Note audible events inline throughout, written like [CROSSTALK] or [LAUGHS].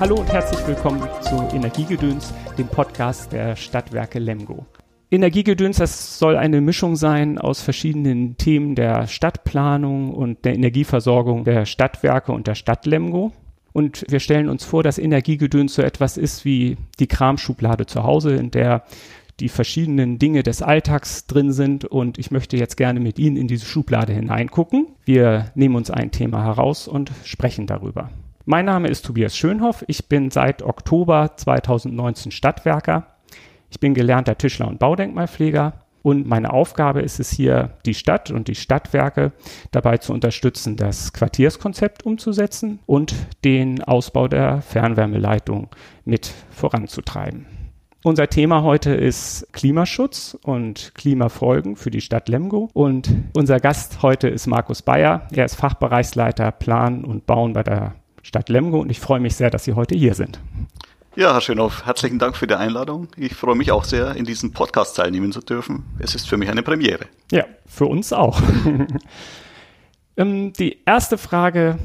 Hallo und herzlich willkommen zu Energiegedöns, dem Podcast der Stadtwerke Lemgo. Energiegedöns, das soll eine Mischung sein aus verschiedenen Themen der Stadtplanung und der Energieversorgung der Stadtwerke und der Stadt Lemgo. Und wir stellen uns vor, dass Energiegedöns so etwas ist wie die Kramschublade zu Hause, in der die verschiedenen Dinge des Alltags drin sind. Und ich möchte jetzt gerne mit Ihnen in diese Schublade hineingucken. Wir nehmen uns ein Thema heraus und sprechen darüber. Mein Name ist Tobias Schönhoff. Ich bin seit Oktober 2019 Stadtwerker. Ich bin gelernter Tischler und Baudenkmalpfleger und meine Aufgabe ist es hier, die Stadt und die Stadtwerke dabei zu unterstützen, das Quartierskonzept umzusetzen und den Ausbau der Fernwärmeleitung mit voranzutreiben. Unser Thema heute ist Klimaschutz und Klimafolgen für die Stadt Lemgo. Und unser Gast heute ist Markus Bayer. Er ist Fachbereichsleiter Plan und Bauen bei der Stadt Lemgo und ich freue mich sehr, dass Sie heute hier sind. Ja, Herr Schönhoff, herzlichen Dank für die Einladung. Ich freue mich auch sehr, in diesem Podcast teilnehmen zu dürfen. Es ist für mich eine Premiere. Ja, für uns auch. [LAUGHS] Ähm, die erste Frage,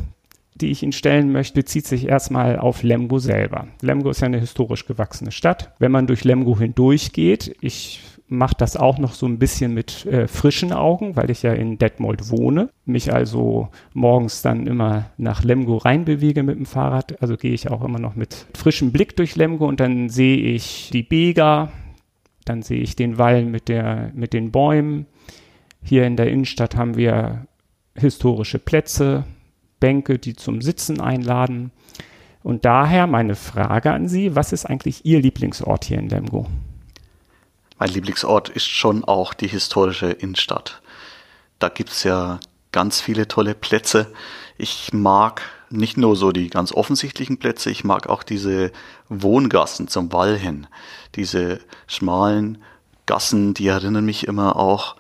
die ich Ihnen stellen möchte, bezieht sich erstmal auf Lemgo selber. Lemgo ist ja eine historisch gewachsene Stadt. Wenn man durch Lemgo hindurchgeht, ich mache das auch noch so ein bisschen mit äh, frischen Augen, weil ich ja in Detmold wohne. Mich also morgens dann immer nach Lemgo reinbewege mit dem Fahrrad. Also gehe ich auch immer noch mit frischem Blick durch Lemgo und dann sehe ich die Bega, dann sehe ich den Wall mit, der, mit den Bäumen. Hier in der Innenstadt haben wir historische Plätze, Bänke, die zum Sitzen einladen. Und daher meine Frage an Sie, was ist eigentlich Ihr Lieblingsort hier in Lemgo? Mein Lieblingsort ist schon auch die historische Innenstadt. Da gibt's ja ganz viele tolle Plätze. Ich mag nicht nur so die ganz offensichtlichen Plätze, ich mag auch diese Wohngassen zum Wall hin. Diese schmalen Gassen, die erinnern mich immer auch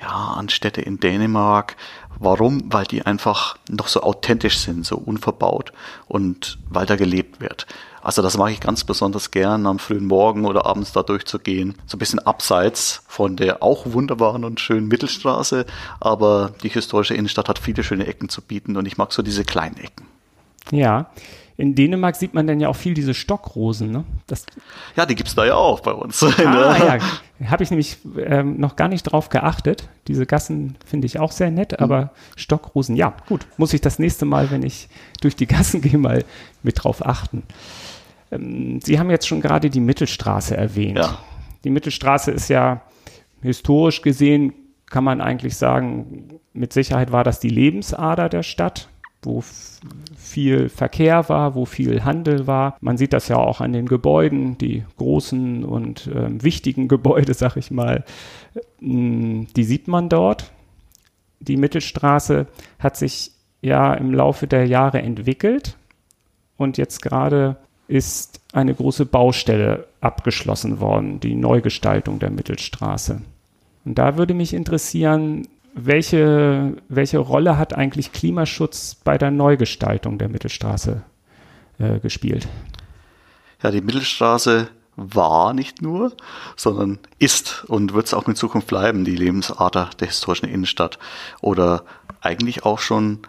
ja, an Städte in Dänemark. Warum? Weil die einfach noch so authentisch sind, so unverbaut und weil da gelebt wird. Also das mache ich ganz besonders gern, am frühen Morgen oder abends da durchzugehen. So ein bisschen abseits von der auch wunderbaren und schönen Mittelstraße, aber die historische Innenstadt hat viele schöne Ecken zu bieten und ich mag so diese kleinen Ecken. Ja, in Dänemark sieht man dann ja auch viel diese Stockrosen, ne? Das ja, die gibt's da ja auch bei uns. [LAUGHS] Ah, ja, habe ich nämlich ähm, noch gar nicht drauf geachtet. Diese Gassen finde ich auch sehr nett, aber mhm. Stockrosen, ja, gut, muss ich das nächste Mal, wenn ich durch die Gassen [LAUGHS] gehe, mal mit drauf achten. Ähm, Sie haben jetzt schon gerade die Mittelstraße erwähnt. Ja. Die Mittelstraße ist ja historisch gesehen, kann man eigentlich sagen, mit Sicherheit war das die Lebensader der Stadt, wo viel Verkehr war, wo viel Handel war. Man sieht das ja auch an den Gebäuden, die großen und äh, wichtigen Gebäude, [LAUGHS] sag ich mal, ähm, die sieht man dort. Die Mittelstraße hat sich ja im Laufe der Jahre entwickelt und jetzt gerade ist eine große Baustelle abgeschlossen worden, die Neugestaltung der Mittelstraße. Und da würde mich interessieren, welche, welche Rolle hat eigentlich Klimaschutz bei der Neugestaltung der Mittelstraße äh, gespielt? Ja, die Mittelstraße war nicht nur, sondern ist und wird es auch in Zukunft bleiben, die Lebensader der historischen Innenstadt. Oder eigentlich auch schon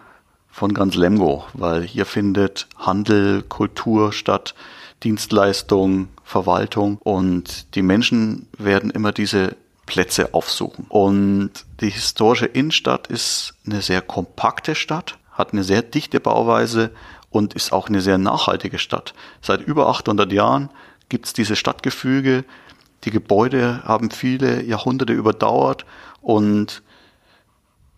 von ganz Lemgo, weil hier findet Handel, Kultur statt, Dienstleistung, Verwaltung und die Menschen werden immer diese Plätze aufsuchen. Und die historische Innenstadt ist eine sehr kompakte Stadt, hat eine sehr dichte Bauweise und ist auch eine sehr nachhaltige Stadt. Seit über 800 Jahren gibt es diese Stadtgefüge. Die Gebäude haben viele Jahrhunderte überdauert und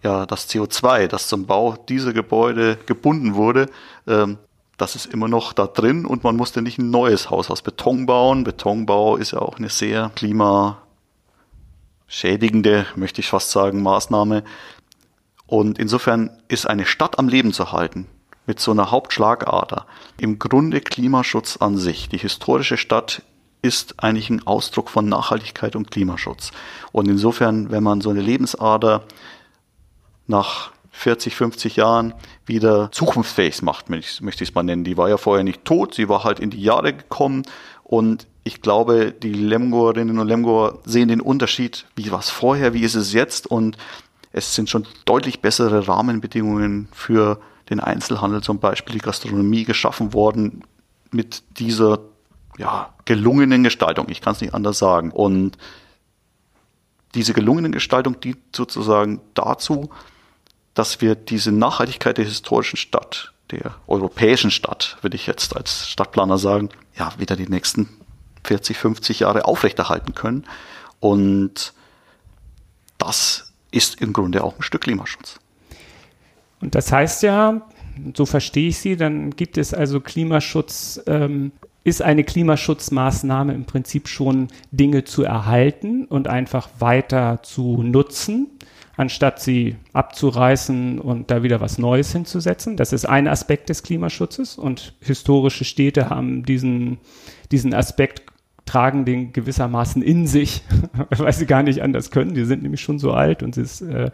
ja, das CO2, das zum Bau dieser Gebäude gebunden wurde, ähm, das ist immer noch da drin und man musste nicht ein neues Haus aus Beton bauen. Betonbau ist ja auch eine sehr klimaschädigende, möchte ich fast sagen, Maßnahme. Und insofern ist eine Stadt am Leben zu halten mit so einer Hauptschlagader im Grunde Klimaschutz an sich. Die historische Stadt ist eigentlich ein Ausdruck von Nachhaltigkeit und Klimaschutz. Und insofern, wenn man so eine Lebensader nach 40, 50 Jahren wieder zukunftsfähig macht, möchte ich es mal nennen. Die war ja vorher nicht tot, sie war halt in die Jahre gekommen und ich glaube, die Lemgoerinnen und Lemgoer sehen den Unterschied, wie war es vorher, wie ist es jetzt und es sind schon deutlich bessere Rahmenbedingungen für den Einzelhandel, zum Beispiel die Gastronomie geschaffen worden. mit dieser ja, gelungenen Gestaltung. Ich kann es nicht anders sagen. Und diese gelungenen Gestaltung dient sozusagen dazu, dass wir diese Nachhaltigkeit der historischen Stadt, der europäischen Stadt, würde ich jetzt als Stadtplaner sagen, ja, wieder die nächsten 40, 50 Jahre aufrechterhalten können. Und das ist im Grunde auch ein Stück Klimaschutz. Und das heißt ja, so verstehe ich Sie, dann gibt es also Klimaschutz, ähm, ist eine Klimaschutzmaßnahme im Prinzip schon Dinge zu erhalten und einfach weiter zu nutzen, anstatt sie abzureißen und da wieder was Neues hinzusetzen. Das ist ein Aspekt des Klimaschutzes und historische Städte haben diesen, diesen Aspekt tragen den gewissermaßen in sich, [LAUGHS] weil sie gar nicht anders können. Die sind nämlich schon so alt und es, äh,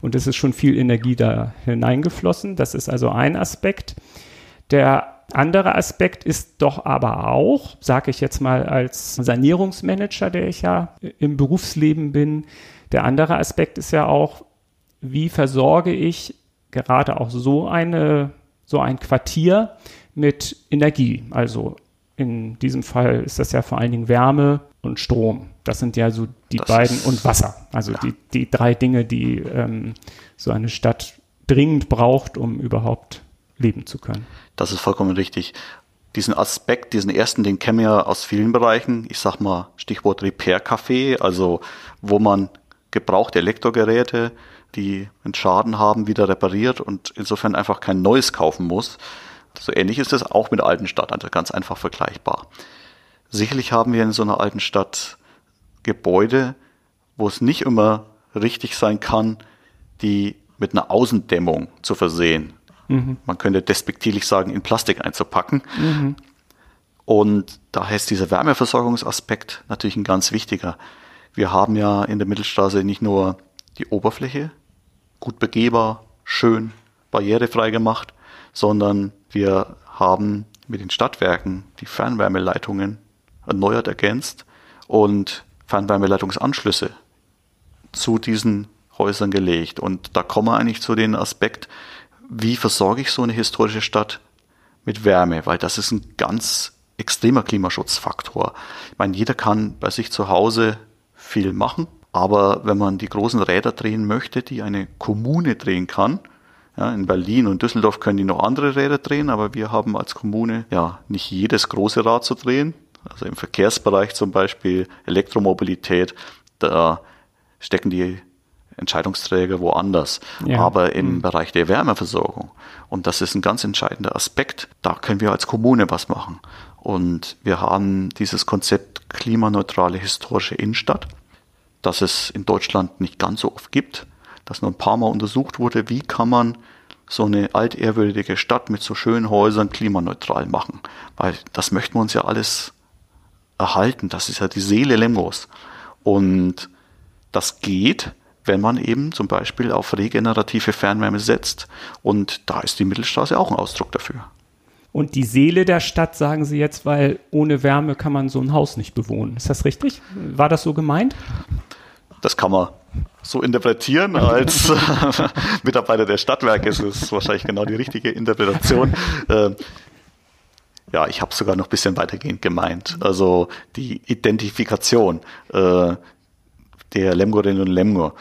und es ist schon viel Energie da hineingeflossen. Das ist also ein Aspekt. Der andere Aspekt ist doch aber auch, sage ich jetzt mal als Sanierungsmanager, der ich ja im Berufsleben bin, der andere Aspekt ist ja auch, wie versorge ich gerade auch so eine so ein Quartier mit Energie, also in diesem Fall ist das ja vor allen Dingen Wärme und Strom. Das sind ja so die das beiden und Wasser. Also ja. die, die drei Dinge, die ähm, so eine Stadt dringend braucht, um überhaupt leben zu können. Das ist vollkommen richtig. Diesen Aspekt, diesen ersten, den kennen wir aus vielen Bereichen. Ich sag mal Stichwort Repair-Café, also wo man gebrauchte Elektrogeräte, die einen Schaden haben, wieder repariert und insofern einfach kein neues kaufen muss. So ähnlich ist es auch mit alten Stadt, also ganz einfach vergleichbar. Sicherlich haben wir in so einer alten Stadt Gebäude, wo es nicht immer richtig sein kann, die mit einer Außendämmung zu versehen. Mhm. Man könnte despektierlich sagen, in Plastik einzupacken. Mhm. Und daher ist dieser Wärmeversorgungsaspekt natürlich ein ganz wichtiger. Wir haben ja in der Mittelstraße nicht nur die Oberfläche gut begehbar, schön, barrierefrei gemacht, sondern wir haben mit den Stadtwerken die Fernwärmeleitungen erneuert ergänzt und Fernwärmeleitungsanschlüsse zu diesen Häusern gelegt. Und da kommen wir eigentlich zu dem Aspekt, wie versorge ich so eine historische Stadt mit Wärme, weil das ist ein ganz extremer Klimaschutzfaktor. Ich meine, jeder kann bei sich zu Hause viel machen, aber wenn man die großen Räder drehen möchte, die eine Kommune drehen kann, ja, in Berlin und Düsseldorf können die noch andere Räder drehen, aber wir haben als Kommune ja nicht jedes große Rad zu drehen. Also im Verkehrsbereich zum Beispiel Elektromobilität, da stecken die Entscheidungsträger woanders. Ja. Aber im mhm. Bereich der Wärmeversorgung, und das ist ein ganz entscheidender Aspekt, da können wir als Kommune was machen. Und wir haben dieses Konzept klimaneutrale historische Innenstadt, das es in Deutschland nicht ganz so oft gibt dass nur ein paar Mal untersucht wurde, wie kann man so eine altehrwürdige Stadt mit so schönen Häusern klimaneutral machen. Weil das möchten wir uns ja alles erhalten. Das ist ja die Seele Lemgos. Und das geht, wenn man eben zum Beispiel auf regenerative Fernwärme setzt. Und da ist die Mittelstraße auch ein Ausdruck dafür. Und die Seele der Stadt, sagen Sie jetzt, weil ohne Wärme kann man so ein Haus nicht bewohnen. Ist das richtig? War das so gemeint? Das kann man so interpretieren als [LAUGHS] Mitarbeiter der Stadtwerke. ist es wahrscheinlich genau die richtige Interpretation. Äh, ja, ich habe sogar noch ein bisschen weitergehend gemeint. Also die Identifikation äh, der Lemgorinnen und Lemgor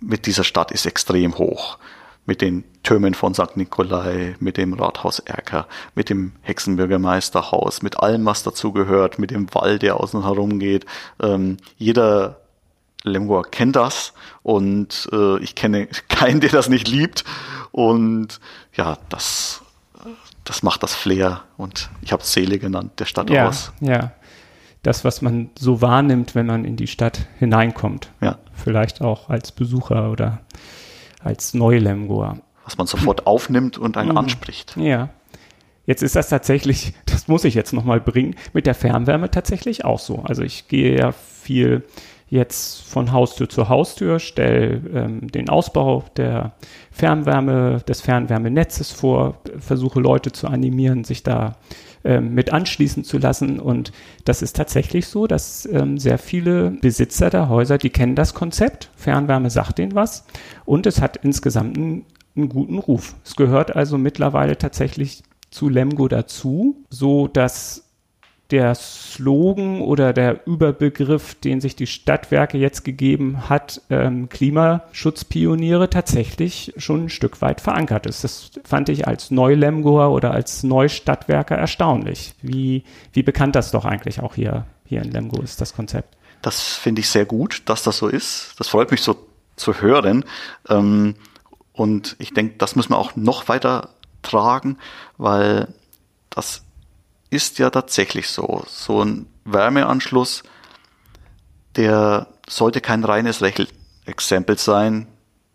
mit dieser Stadt ist extrem hoch. Mit den Türmen von St. Nikolai, mit dem Rathaus Erker, mit dem Hexenbürgermeisterhaus, mit allem, was dazugehört, mit dem Wall, der außen herum geht. Ähm, jeder Lemgoa kennt das und äh, ich kenne [LAUGHS] keinen, der das nicht liebt. Und ja, das, das macht das Flair und ich habe Seele genannt, der Stadt ja, aus. Ja, das, was man so wahrnimmt, wenn man in die Stadt hineinkommt. Ja. Vielleicht auch als Besucher oder als Neulemgoa. Was man sofort aufnimmt und einen mhm. anspricht. Ja. Jetzt ist das tatsächlich, [LAUGHS] das muss ich jetzt nochmal bringen, mit der Fernwärme tatsächlich auch so. Also ich gehe ja viel jetzt von Haustür zu Haustür, stelle ähm, den Ausbau der Fernwärme, des Fernwärmenetzes vor, versuche Leute zu animieren, sich da ähm, mit anschließen zu lassen. Und das ist tatsächlich so, dass ähm, sehr viele Besitzer der Häuser, die kennen das Konzept. Fernwärme sagt ihnen was. Und es hat insgesamt einen, einen guten Ruf. Es gehört also mittlerweile tatsächlich zu Lemgo dazu, so dass der Slogan oder der Überbegriff, den sich die Stadtwerke jetzt gegeben hat, ähm, Klimaschutzpioniere, tatsächlich schon ein Stück weit verankert ist. Das fand ich als Neulemgoer oder als Neustadtwerker erstaunlich. Wie, wie bekannt das doch eigentlich auch hier, hier in Lemgo ist, das Konzept. Das finde ich sehr gut, dass das so ist. Das freut mich so zu hören. Ähm, und ich denke, das müssen wir auch noch weiter tragen, weil das ist ja tatsächlich so. So ein Wärmeanschluss, der sollte kein reines Rechenexempel sein,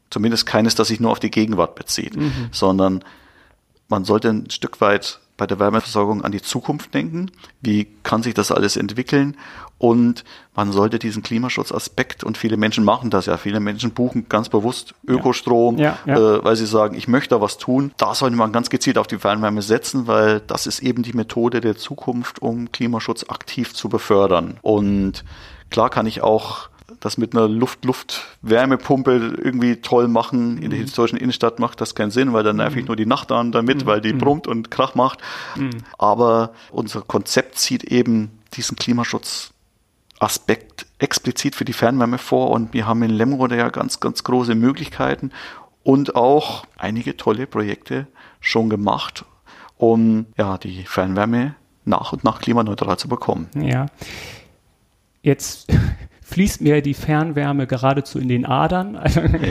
zumindest keines, das sich nur auf die Gegenwart bezieht, mhm. sondern man sollte ein Stück weit bei der Wärmeversorgung an die Zukunft denken. Wie kann sich das alles entwickeln? Und man sollte diesen Klimaschutzaspekt, und viele Menschen machen das ja, viele Menschen buchen ganz bewusst Ökostrom, ja. Ja, ja. Äh, weil sie sagen, ich möchte da was tun. Da sollte man ganz gezielt auf die Fernwärme setzen, weil das ist eben die Methode der Zukunft, um Klimaschutz aktiv zu befördern. Und klar kann ich auch das mit einer Luft-Luft-Wärmepumpe irgendwie toll machen. In der mhm. historischen Innenstadt macht das keinen Sinn, weil dann nerv ich mhm. nur die Nacht an damit, mhm. weil die brummt und Krach macht. Aber unser Konzept sieht eben diesen Klimaschutzaspekt explizit für die Fernwärme vor und wir haben in Lemrode ja ganz, ganz große Möglichkeiten und auch einige tolle Projekte schon gemacht, um ja die Fernwärme nach und nach klimaneutral zu bekommen. Ja. Jetzt fließt mir die Fernwärme geradezu in den Adern,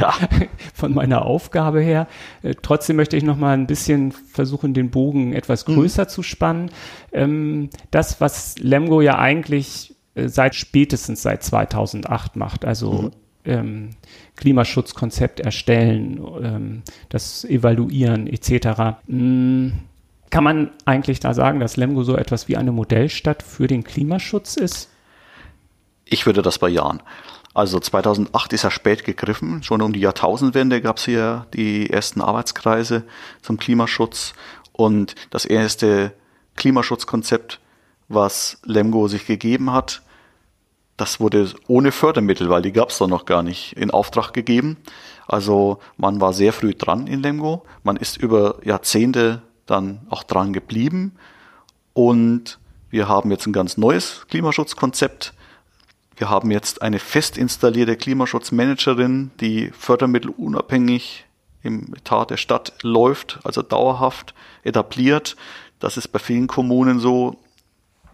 ja. [LAUGHS] von meiner Aufgabe her. Äh, trotzdem möchte ich noch mal ein bisschen versuchen, den Bogen etwas mhm. größer mhm. zu spannen. Ähm, das, was Lemgo ja eigentlich äh, seit spätestens seit 2008 macht, also mhm. ähm, Klimaschutzkonzept erstellen, ähm, das Evaluieren etc. Mhm. Kann man eigentlich da sagen, dass Lemgo so etwas wie eine Modellstadt für den Klimaschutz ist? Ich würde das bejahen. Also 2008 ist er spät gegriffen. Schon um die Jahrtausendwende gab es hier die ersten Arbeitskreise zum Klimaschutz und das erste Klimaschutzkonzept, was Lemgo sich gegeben hat, das wurde ohne Fördermittel, weil die gab es da noch gar nicht, in Auftrag gegeben. Also man war sehr früh dran in Lemgo. Man ist über Jahrzehnte dann auch dran geblieben und wir haben jetzt ein ganz neues Klimaschutzkonzept wir haben jetzt eine fest installierte Klimaschutzmanagerin, die fördermittelunabhängig im Etat der Stadt läuft, also dauerhaft etabliert. Das ist bei vielen Kommunen so.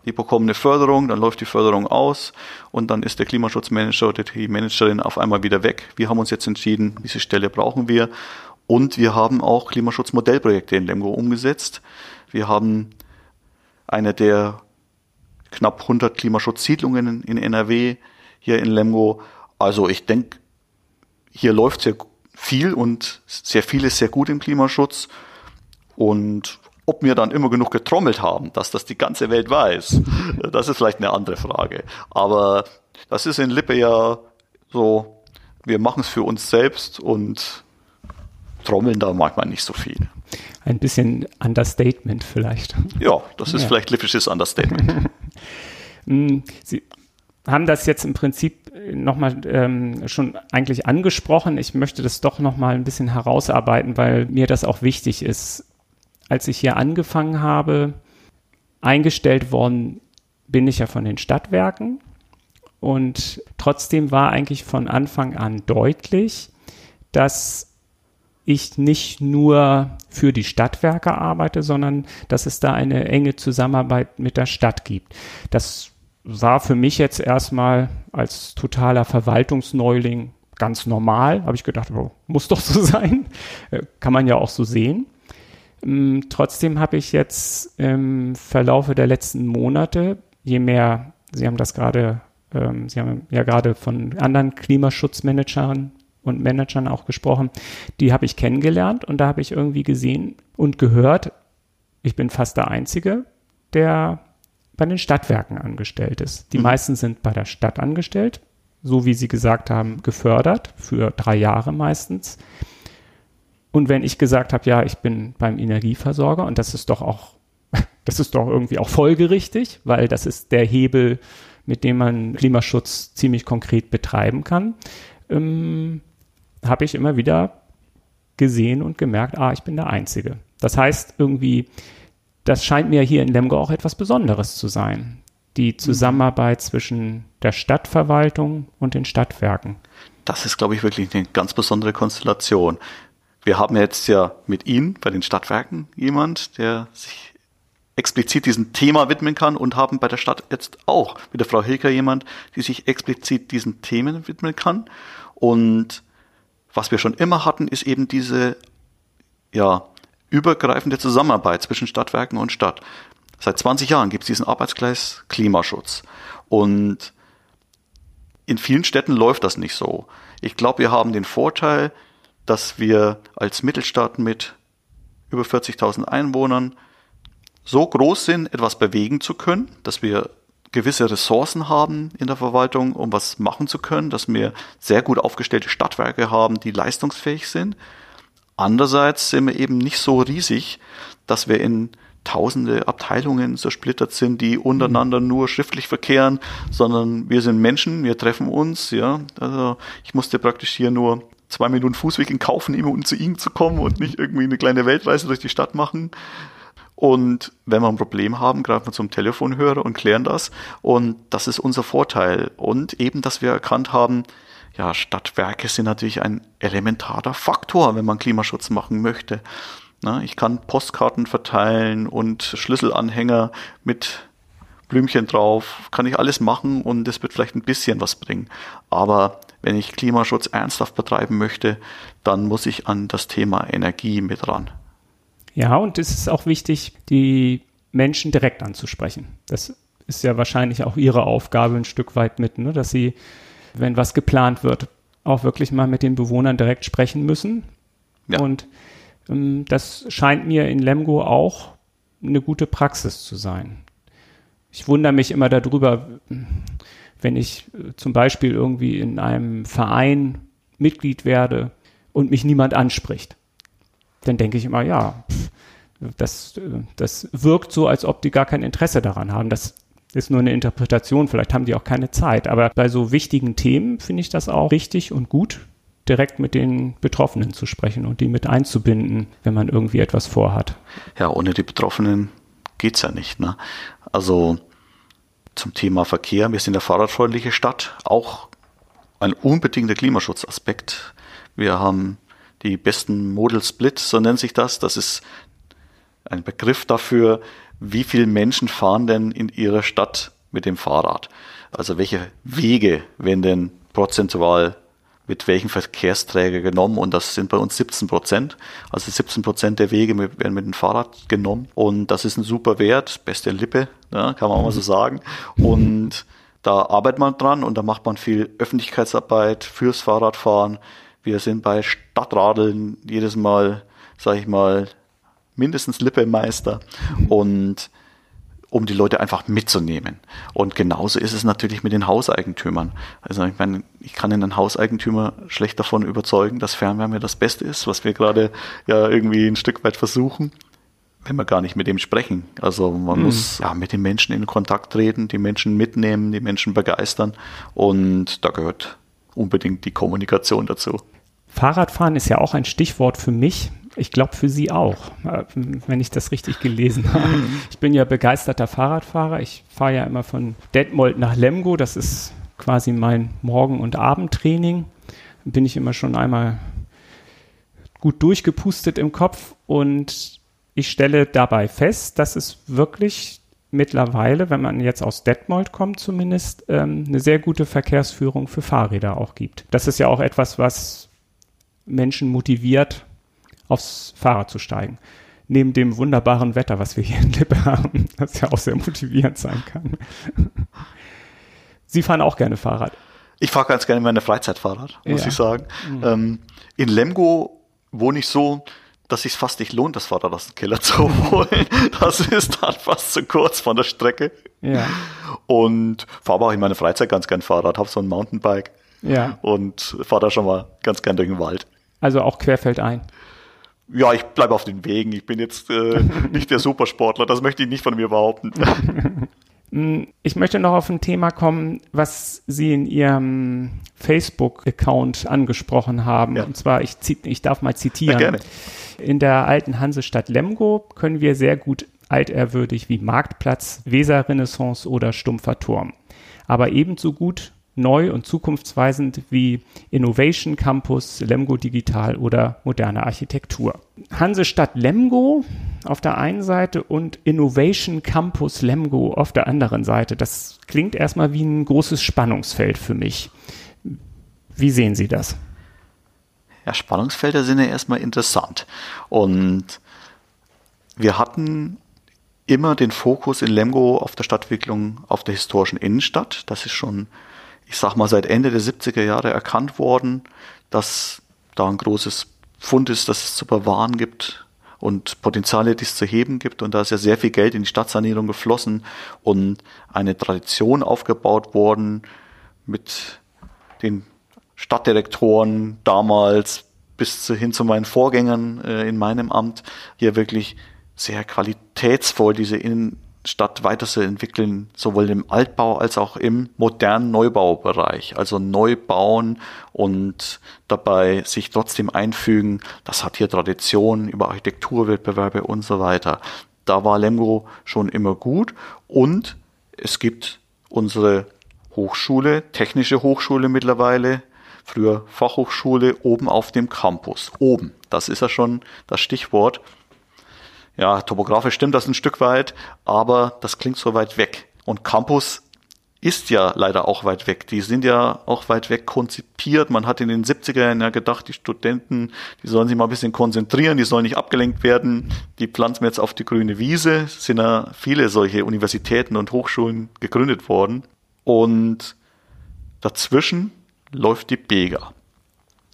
Die bekommen eine Förderung, dann läuft die Förderung aus und dann ist der Klimaschutzmanager oder die Managerin auf einmal wieder weg. Wir haben uns jetzt entschieden, diese Stelle brauchen wir. Und wir haben auch Klimaschutzmodellprojekte in Lemgo umgesetzt. Wir haben eine der knapp 100 Klimaschutzsiedlungen in NRW, hier in Lemgo. Also ich denke, hier läuft sehr viel und sehr viel ist sehr gut im Klimaschutz. Und ob wir dann immer genug getrommelt haben, dass das die ganze Welt weiß, [LAUGHS] das ist vielleicht eine andere Frage. Aber das ist in Lippe ja so, wir machen es für uns selbst und trommeln da manchmal nicht so viel. Ein bisschen Understatement vielleicht. Ja, das ist ja. vielleicht lippisches Understatement. Hm, [LAUGHS] Sie haben das jetzt im Prinzip nochmal ähm, schon eigentlich angesprochen. Ich möchte das doch nochmal ein bisschen herausarbeiten, weil mir das auch wichtig ist. Als ich hier angefangen habe, eingestellt worden bin ich ja von den Stadtwerken und trotzdem war eigentlich von Anfang an deutlich, dass ich nicht nur für die Stadtwerke arbeite, sondern dass es da eine enge Zusammenarbeit mit der Stadt gibt. Das war für mich jetzt erstmal als totaler Verwaltungsneuling ganz normal. Habe ich gedacht, oh, muss doch so [LAUGHS] sein. Äh, kann man ja auch so sehen. Ähm, trotzdem habe ich jetzt im Verlaufe der letzten Monate, je mehr, Sie haben das gerade, ähm, Sie haben ja gerade von anderen Klimaschutzmanagern und Managern auch gesprochen, die habe ich kennengelernt und da habe ich irgendwie gesehen und gehört, ich bin fast der Einzige, der bei den Stadtwerken angestellt ist. Die mhm. meisten sind bei der Stadt angestellt, so wie Sie gesagt haben, gefördert, für drei Jahre meistens. Und wenn ich gesagt habe, ja, ich bin beim Energieversorger und das ist doch auch, [LAUGHS] das ist doch irgendwie auch folgerichtig, weil das ist der Hebel, mit dem man Klimaschutz ziemlich konkret betreiben kann, ähm, habe ich immer wieder gesehen und gemerkt, ah, ich bin der Einzige. Das heißt irgendwie, das scheint mir hier in Lemgo auch etwas Besonderes zu sein. Die mhm. Zusammenarbeit zwischen der Stadtverwaltung und den Stadtwerken. Das ist, glaube ich, wirklich eine ganz besondere Konstellation. Wir haben jetzt ja mit Ihnen bei den Stadtwerken jemand, der sich explizit diesem Thema widmen kann und haben bei der Stadt jetzt auch mit der Frau Hilker jemand, die sich explizit diesen Themen widmen kann. Und was wir schon immer hatten, ist eben diese ja, übergreifende Zusammenarbeit zwischen Stadtwerken und Stadt. Seit 20 Jahren gibt es diesen Arbeitskreis Klimaschutz. Und in vielen Städten läuft das nicht so. Ich glaube, wir haben den Vorteil, dass wir als Mittelstadt mit über 40.000 Einwohnern so groß sind, etwas bewegen zu können, dass wir gewisse Ressourcen haben in der Verwaltung, um was machen zu können, dass wir sehr gut aufgestellte Stadtwerke haben, die leistungsfähig sind. Andererseits sind wir eben nicht so riesig, dass wir in tausende Abteilungen zersplittert sind, die untereinander mhm. nur schriftlich verkehren, sondern wir sind Menschen, wir treffen uns, ja. Also ich musste praktisch hier nur zwei Minuten Fußweg in Kaufen nehmen, um zu Ihnen zu kommen und nicht irgendwie eine kleine Weltreise durch die Stadt machen. Und wenn wir ein Problem haben, greifen wir zum Telefonhörer und klären das. Und das ist unser Vorteil. Und eben, dass wir erkannt haben, ja, Stadtwerke sind natürlich ein elementarer Faktor, wenn man Klimaschutz machen möchte. Na, ich kann Postkarten verteilen und Schlüsselanhänger mit Blümchen drauf, kann ich alles machen und es wird vielleicht ein bisschen was bringen. Aber wenn ich Klimaschutz ernsthaft betreiben möchte, dann muss ich an das Thema Energie mit ran. Ja, und es ist auch wichtig, die Menschen direkt anzusprechen. Das ist ja wahrscheinlich auch ihre Aufgabe ein Stück weit mit, ne? dass sie, wenn was geplant wird, auch wirklich mal mit den Bewohnern direkt sprechen müssen. Ja. Und ähm, das scheint mir in Lemgo auch eine gute Praxis zu sein. Ich wundere mich immer darüber, wenn ich äh, zum Beispiel irgendwie in einem Verein Mitglied werde und mich niemand anspricht dann denke ich immer, ja, das, das wirkt so, als ob die gar kein Interesse daran haben. Das ist nur eine Interpretation, vielleicht haben die auch keine Zeit. Aber bei so wichtigen Themen finde ich das auch richtig und gut, direkt mit den Betroffenen zu sprechen und die mit einzubinden, wenn man irgendwie etwas vorhat. Ja, ohne die Betroffenen geht es ja nicht. Ne? Also zum Thema Verkehr, wir sind eine fahrradfreundliche Stadt, auch ein unbedingter Klimaschutzaspekt. Wir haben die besten Modal Split, so nennt sich das. Das ist ein Begriff dafür, wie viele Menschen fahren denn in ihrer Stadt mit dem Fahrrad. Also welche Wege werden denn prozentual mit welchem Verkehrsträger genommen und das sind bei uns 17 Prozent. Also 17 Prozent der Wege werden mit dem Fahrrad genommen und das ist ein super Wert, beste Lippe, ja, kann man mal so sagen. Und da arbeitet man dran und da macht man viel Öffentlichkeitsarbeit fürs Fahrradfahren, wir sind bei Stadtradeln jedes Mal, sag ich mal, mindestens Lippemeister und um die Leute einfach mitzunehmen. Und genauso ist es natürlich mit den Hauseigentümern. Also ich meine, ich kann einen Hauseigentümer schlecht davon überzeugen, dass Fernwärme das Beste ist, was wir gerade ja irgendwie ein Stück weit versuchen, wenn wir gar nicht mit dem sprechen. Also man mhm. muss ja mit den Menschen in Kontakt treten, die Menschen mitnehmen, die Menschen begeistern und da gehört unbedingt die Kommunikation dazu. Fahrradfahren ist ja auch ein Stichwort für mich. Ich glaube für Sie auch, äh, wenn ich das richtig gelesen [LAUGHS] habe. Ich bin ja begeisterter Fahrradfahrer. Ich fahre ja immer von Detmold nach Lemgo. Das ist quasi mein Morgen- und Abendtraining. Bin ich immer schon einmal gut durchgepustet im Kopf und ich stelle dabei fest, dass es wirklich mittlerweile, wenn man jetzt aus Detmold kommt zumindest, ähm, eine sehr gute Verkehrsführung für Fahrräder auch gibt. Das ist ja auch etwas, was Menschen motiviert, aufs Fahrrad zu steigen. Neben dem wunderbaren Wetter, was wir hier in Lippe haben, [LAUGHS] das ja auch sehr motivierend sein kann. Sie fahren auch gerne Fahrrad. Ich fahre ganz gerne meine Freizeitfahrrad, muss ja. ich sagen. Mhm. Ähm, in Lemgo wohne ich so, dass es fast nicht lohnt, das Fahrrad aus dem Keller zu [LAUGHS] holen. Das ist dann fast zu kurz von der Strecke. Ja. Und fahre auch in meiner Freizeit ganz gern Fahrrad, habe so ein Mountainbike. Ja. Und fahre da schon mal ganz gern durch den Wald. Also auch querfeldein. Ja, ich bleibe auf den Wegen. Ich bin jetzt äh, [LAUGHS] nicht der Supersportler. Das möchte ich nicht von mir behaupten. [LAUGHS] Mm, ich möchte noch auf ein Thema kommen, was Sie in Ihrem Facebook-Account angesprochen haben. Ja. Und zwar, ich, ich darf mal zitieren. Ja, gerne. In der alten Hansestadt Lemgo können wir sehr gut altehrwürdig wie Marktplatz, Weserrenaissance oder Stumpfer Turm. Aber ebenso gut neu und zukunftsweisend wie Innovation Campus, Lemgo Digital oder moderne Architektur. Hansestadt Lemgo auf der einen Seite und Innovation Campus Lemgo auf der anderen Seite. Das klingt erstmal wie ein großes Spannungsfeld für mich. Wie sehen Sie das? Ja, Spannungsfelder sind ja erstmal interessant. Und wir hatten immer den Fokus in Lemgo auf der Stadtentwicklung auf der historischen Innenstadt. Das ist schon ich sag mal, seit Ende der 70er Jahre erkannt worden, dass da ein großes Fund ist, dass es zu bewahren gibt und Potenziale, die es zu heben gibt. Und da ist ja sehr viel Geld in die Stadtsanierung geflossen und eine Tradition aufgebaut worden mit den Stadtdirektoren damals bis hin zu meinen Vorgängern äh, in meinem Amt hier wirklich sehr qualitätsvoll diese Innen Stadt weiterzuentwickeln, sowohl im Altbau als auch im modernen Neubaubereich. Also neu bauen und dabei sich trotzdem einfügen. Das hat hier Tradition über Architekturwettbewerbe und so weiter. Da war Lemgo schon immer gut und es gibt unsere Hochschule, technische Hochschule mittlerweile, früher Fachhochschule oben auf dem Campus. Oben, das ist ja schon das Stichwort ja, topografisch stimmt das ein Stück weit, aber das klingt so weit weg. Und Campus ist ja leider auch weit weg. Die sind ja auch weit weg konzipiert. Man hat in den 70er Jahren ja gedacht, die Studenten, die sollen sich mal ein bisschen konzentrieren, die sollen nicht abgelenkt werden. Die pflanzen wir jetzt auf die grüne Wiese. Es sind ja viele solche Universitäten und Hochschulen gegründet worden. Und dazwischen läuft die Bega.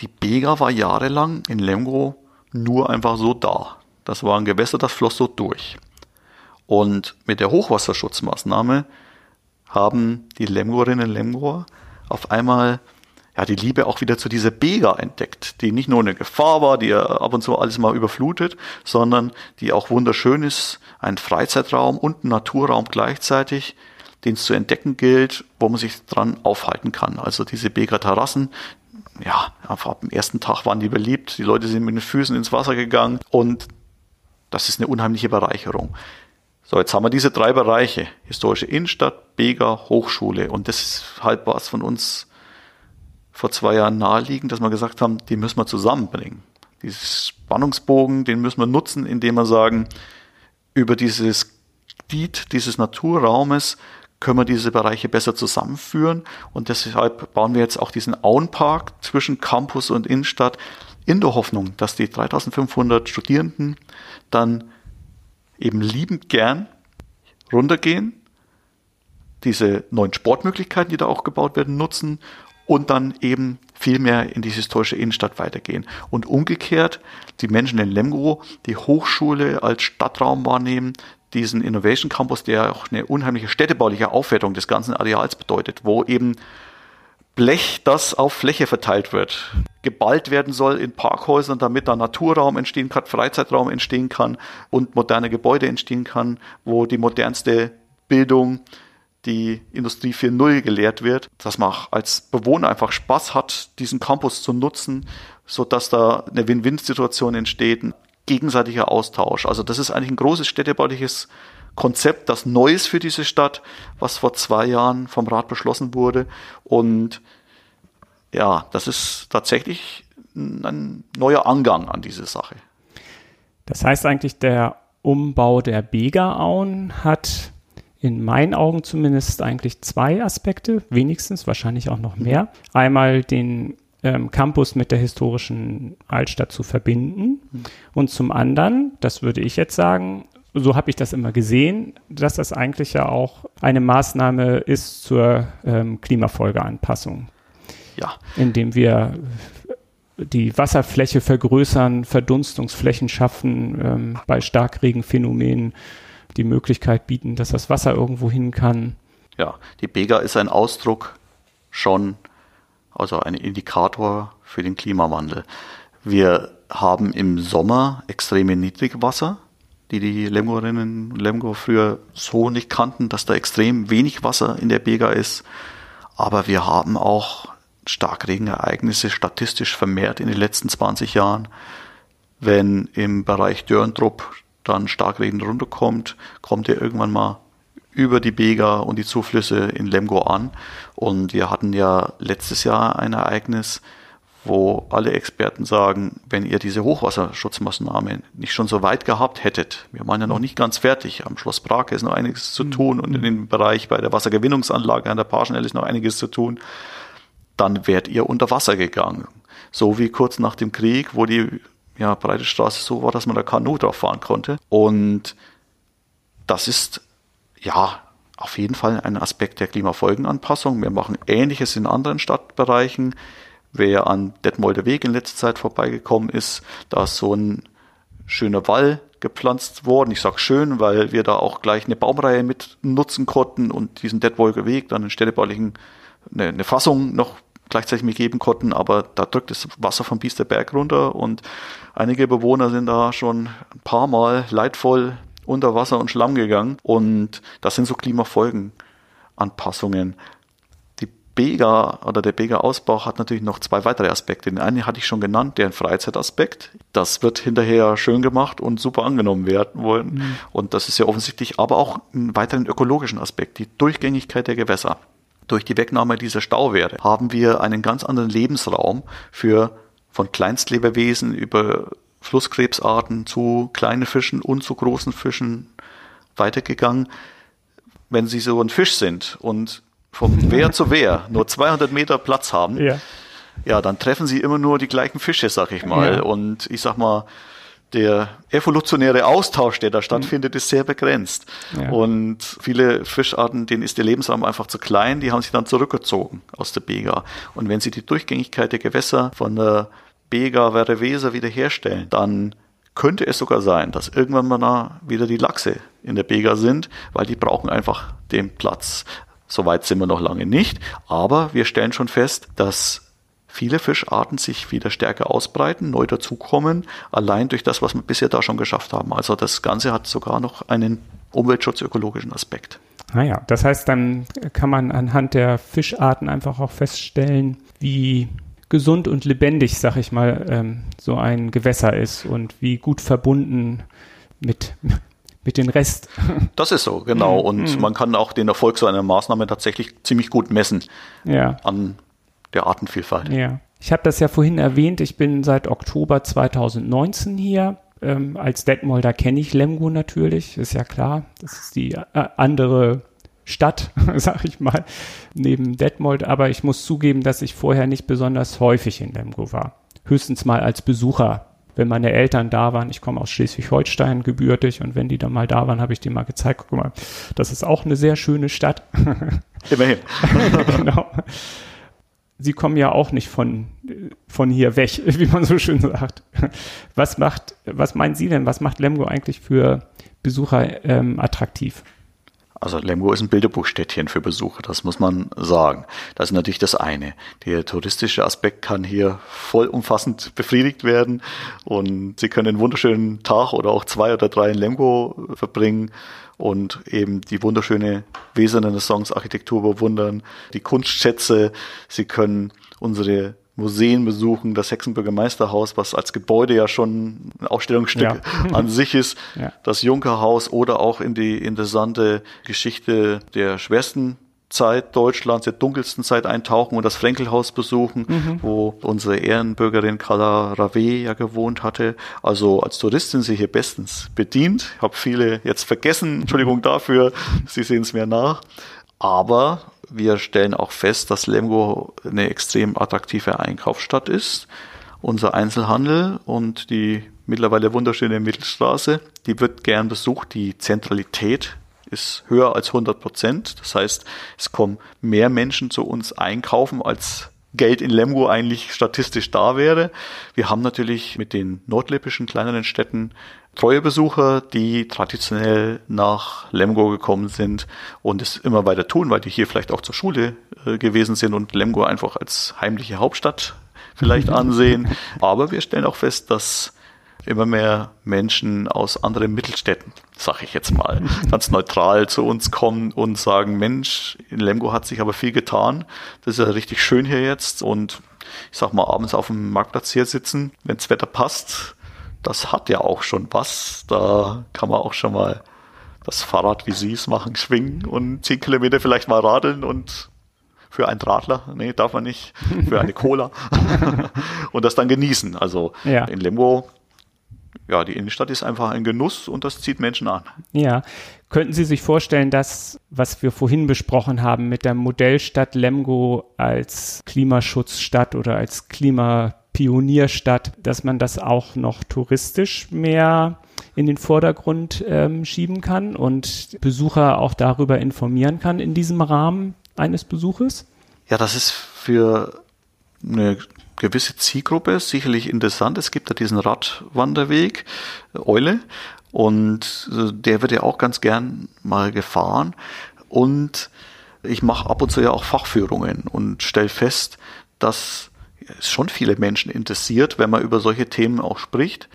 Die Bega war jahrelang in Lemgo nur einfach so da. Das war ein Gewässer, das floss so durch. Und mit der Hochwasserschutzmaßnahme haben die Lemgorinnen und Lemgor auf einmal ja, die Liebe auch wieder zu dieser Bega entdeckt, die nicht nur eine Gefahr war, die ja ab und zu alles mal überflutet, sondern die auch wunderschön ist, ein Freizeitraum und ein Naturraum gleichzeitig, den es zu entdecken gilt, wo man sich dran aufhalten kann. Also diese Bega-Terrassen, ja, einfach ab dem ersten Tag waren die beliebt, die Leute sind mit den Füßen ins Wasser gegangen und das ist eine unheimliche Bereicherung. So, jetzt haben wir diese drei Bereiche. Historische Innenstadt, Bega, Hochschule. Und das ist halt was von uns vor zwei Jahren naheliegend, dass wir gesagt haben, die müssen wir zusammenbringen. Dieses Spannungsbogen, den müssen wir nutzen, indem wir sagen, über dieses Gebiet dieses Naturraumes können wir diese Bereiche besser zusammenführen. Und deshalb bauen wir jetzt auch diesen Auenpark zwischen Campus und Innenstadt, in der Hoffnung, dass die 3500 Studierenden dann eben liebend gern runtergehen, diese neuen Sportmöglichkeiten, die da auch gebaut werden, nutzen und dann eben viel mehr in die historische Innenstadt weitergehen. Und umgekehrt die Menschen in Lemgo die Hochschule als Stadtraum wahrnehmen, diesen Innovation Campus, der auch eine unheimliche städtebauliche Aufwertung des ganzen Areals bedeutet, wo eben Blech, das auf Fläche verteilt wird, geballt werden soll in Parkhäusern, damit da Naturraum entstehen kann, Freizeitraum entstehen kann und moderne Gebäude entstehen kann, wo die modernste Bildung, die Industrie 4.0 gelehrt wird, dass man als Bewohner einfach Spaß hat, diesen Campus zu nutzen, so dass da eine Win-Win-Situation entsteht, gegenseitiger Austausch. Also das ist eigentlich ein großes städtebauliches Konzept, das Neues für diese Stadt, was vor zwei Jahren vom Rat beschlossen wurde. Und ja, das ist tatsächlich ein neuer Angang an diese Sache. Das heißt eigentlich, der Umbau der Bega-Auen hat in meinen Augen zumindest eigentlich zwei Aspekte, wenigstens, wahrscheinlich auch noch mehr. Einmal den ähm, Campus mit der historischen Altstadt zu verbinden mhm. und zum anderen, das würde ich jetzt sagen, so habe ich das immer gesehen, dass das eigentlich ja auch eine Maßnahme ist zur ähm, Klimafolgeanpassung. Ja. Indem wir die Wasserfläche vergrößern, Verdunstungsflächen schaffen, ähm, bei Starkregenphänomenen die Möglichkeit bieten, dass das Wasser irgendwo hin kann. Ja, die Bega ist ein Ausdruck schon, also ein Indikator für den Klimawandel. Wir haben im Sommer extreme Niedrigwasser die die Lemgorinnen und Lemgo früher so nicht kannten, dass da extrem wenig Wasser in der Bega ist. Aber wir haben auch Starkregenereignisse statistisch vermehrt in den letzten 20 Jahren. Wenn im Bereich Dörndrup dann Starkregen runterkommt, kommt er irgendwann mal über die Bega und die Zuflüsse in Lemgo an. Und wir hatten ja letztes Jahr ein Ereignis, wo alle Experten sagen, wenn ihr diese Hochwasserschutzmaßnahmen nicht schon so weit gehabt hättet, wir waren ja noch nicht ganz fertig, am Schloss Brake ist noch einiges zu tun und in dem Bereich bei der Wassergewinnungsanlage an der Parschnell ist noch einiges zu tun, dann wärt ihr unter Wasser gegangen. So wie kurz nach dem Krieg, wo die ja, breite Straße so war, dass man da Kanu drauf fahren konnte. Und das ist ja auf jeden Fall ein Aspekt der Klimafolgenanpassung. Wir machen Ähnliches in anderen Stadtbereichen. Wer an Detmolder Weg in letzter Zeit vorbeigekommen ist, da ist so ein schöner Wall gepflanzt worden. Ich sage schön, weil wir da auch gleich eine Baumreihe mit nutzen konnten und diesen Detmolder Weg dann in städtebaulichen eine, eine Fassung noch gleichzeitig mir geben konnten, aber da drückt das Wasser vom Biesterberg runter und einige Bewohner sind da schon ein paar Mal leidvoll unter Wasser und Schlamm gegangen und das sind so Klimafolgenanpassungen. Die Bega oder der Bega-Ausbau hat natürlich noch zwei weitere Aspekte. Den einen hatte ich schon genannt, der Freizeitaspekt. Das wird hinterher schön gemacht und super angenommen werden wollen. Mhm. Und das ist ja offensichtlich, aber auch einen weiteren ökologischen Aspekt, die Durchgängigkeit der Gewässer. Durch die Wegnahme dieser Stauwerte haben wir einen ganz anderen Lebensraum für von Kleinstlebewesen über Flusskrebsarten zu kleinen Fischen und zu großen Fischen weitergegangen. Wenn sie so ein Fisch sind und vom [LAUGHS] Wehr zu Wehr nur 200 Meter Platz haben, ja. ja, dann treffen sie immer nur die gleichen Fische, sag ich mal. Ja. Und ich sag mal, der evolutionäre Austausch, der da stattfindet, ist sehr begrenzt. Ja. Und viele Fischarten, denen ist der Lebensraum einfach zu klein, die haben sich dann zurückgezogen aus der Bega. Und wenn sie die Durchgängigkeit der Gewässer von der Bega Verevesa wiederherstellen, dann könnte es sogar sein, dass irgendwann mal wieder die Lachse in der Bega sind, weil die brauchen einfach den Platz. Soweit sind wir noch lange nicht, aber wir stellen schon fest, dass viele Fischarten sich wieder stärker ausbreiten, neu dazukommen, allein durch das, was wir bisher da schon geschafft haben. Also das Ganze hat sogar noch einen umweltschutzökologischen Aspekt. Naja, das heißt, dann kann man anhand der Fischarten einfach auch feststellen, wie gesund und lebendig, sag ich mal, ähm, so ein Gewässer ist und wie gut verbunden mit, [LAUGHS] mit dem Rest. [LAUGHS] Das ist so, genau. Mhm. Und mm. man kann auch den Erfolg so einer Maßnahme tatsächlich ziemlich gut messen ja. an der Artenvielfalt. Ja. Ich habe das ja vorhin erwähnt, ich bin seit Oktober 2019 hier. Ähm, als Detmolder kenne ich Lemgo natürlich, ist ja klar. Das ist die äh, andere Stadt, [LAUGHS] sag ich mal, neben Detmold. Aber ich muss zugeben, dass ich vorher nicht besonders häufig in Lemgo war. Höchstens mal als Besucher, wenn meine Eltern da waren. Ich komme aus Schleswig-Holstein gebürtig und wenn die dann mal da waren, habe ich denen mal gezeigt, guck mal, das ist auch eine sehr schöne Stadt. [LAUGHS] Immerhin. [LAUGHS] genau. Sie kommen ja auch nicht von, von hier weg, wie man so schön sagt. Was macht, was meinen Sie denn, was macht Lemgo eigentlich für Besucher ähm, attraktiv? Also Lemgo ist ein Bilderbuchstädtchen für Besucher, das muss man sagen. Das ist natürlich das eine. Der touristische Aspekt kann hier vollumfassend befriedigt werden und Sie können einen wunderschönen Tag oder auch zwei oder drei in Lemgo verbringen und eben die wunderschöne Weserrenaissance-Architektur bewundern, die Kunstschätze. Sie können unsere Museen besuchen, das Hexenburger Meisterhaus, was als Gebäude ja schon ein Ausstellungsstück ja. an sich ist, [LAUGHS] ja. das Junkerhaus oder auch in die interessante Geschichte der schwersten Zeit Deutschlands, der dunkelsten Zeit eintauchen und das Frenkelhaus besuchen, mhm. wo unsere Ehrenbürgerin Carla Rave ja gewohnt hatte. Also als Touristin sie hier bestens bedient. Ich habe viele jetzt vergessen, Entschuldigung dafür, Sie sehen es mir nach. Aber wir stellen auch fest, dass Lemgo eine extrem attraktive Einkaufsstadt ist. Unser Einzelhandel und die mittlerweile wunderschöne Mittelstraße, die wird gern besucht. Die Zentralität ist höher als 100 Prozent. Das heißt, es kommen mehr Menschen zu uns einkaufen, als Geld in Lemgo eigentlich statistisch da wäre. Wir haben natürlich mit den nordlippischen kleineren Städten treue Besucher, die traditionell nach Lemgo gekommen sind und es immer weiter tun, weil die hier vielleicht auch zur Schule äh, gewesen sind und Lemgo einfach als heimliche Hauptstadt vielleicht [LAUGHS] ansehen. Aber wir stellen auch fest, dass immer mehr Menschen aus anderen Mittelstädten, sag ich jetzt mal, [LAUGHS] ganz neutral zu uns kommen und sagen, Mensch, in Lemgo hat sich aber viel getan. Das ist ja richtig schön hier jetzt und ich sag mal, abends auf dem Marktplatz hier sitzen, wenn das Wetter passt, das hat ja auch schon was. Da kann man auch schon mal das Fahrrad, wie Sie es machen, schwingen und zehn Kilometer vielleicht mal radeln und für einen Radler, nee, darf man nicht, für eine Cola [LAUGHS] und das dann genießen. Also ja. in Lemgo, ja, die Innenstadt ist einfach ein Genuss und das zieht Menschen an. Ja. Könnten Sie sich vorstellen, dass, was wir vorhin besprochen haben, mit der Modellstadt Lemgo als Klimaschutzstadt oder als Klimapionierstadt, dass man das auch noch touristisch mehr in den Vordergrund ähm, schieben kann und Besucher auch darüber informieren kann in diesem Rahmen eines Besuches? Ja, das ist für eine gewisse Zielgruppe sicherlich interessant. Es gibt da diesen Radwanderweg Eule und äh, der wird ja auch ganz gern mal gefahren und ich mache ab und zu ja auch Fachführungen und stelle fest, dass schon viele Menschen interessiert, wenn man über solche Themen auch spricht.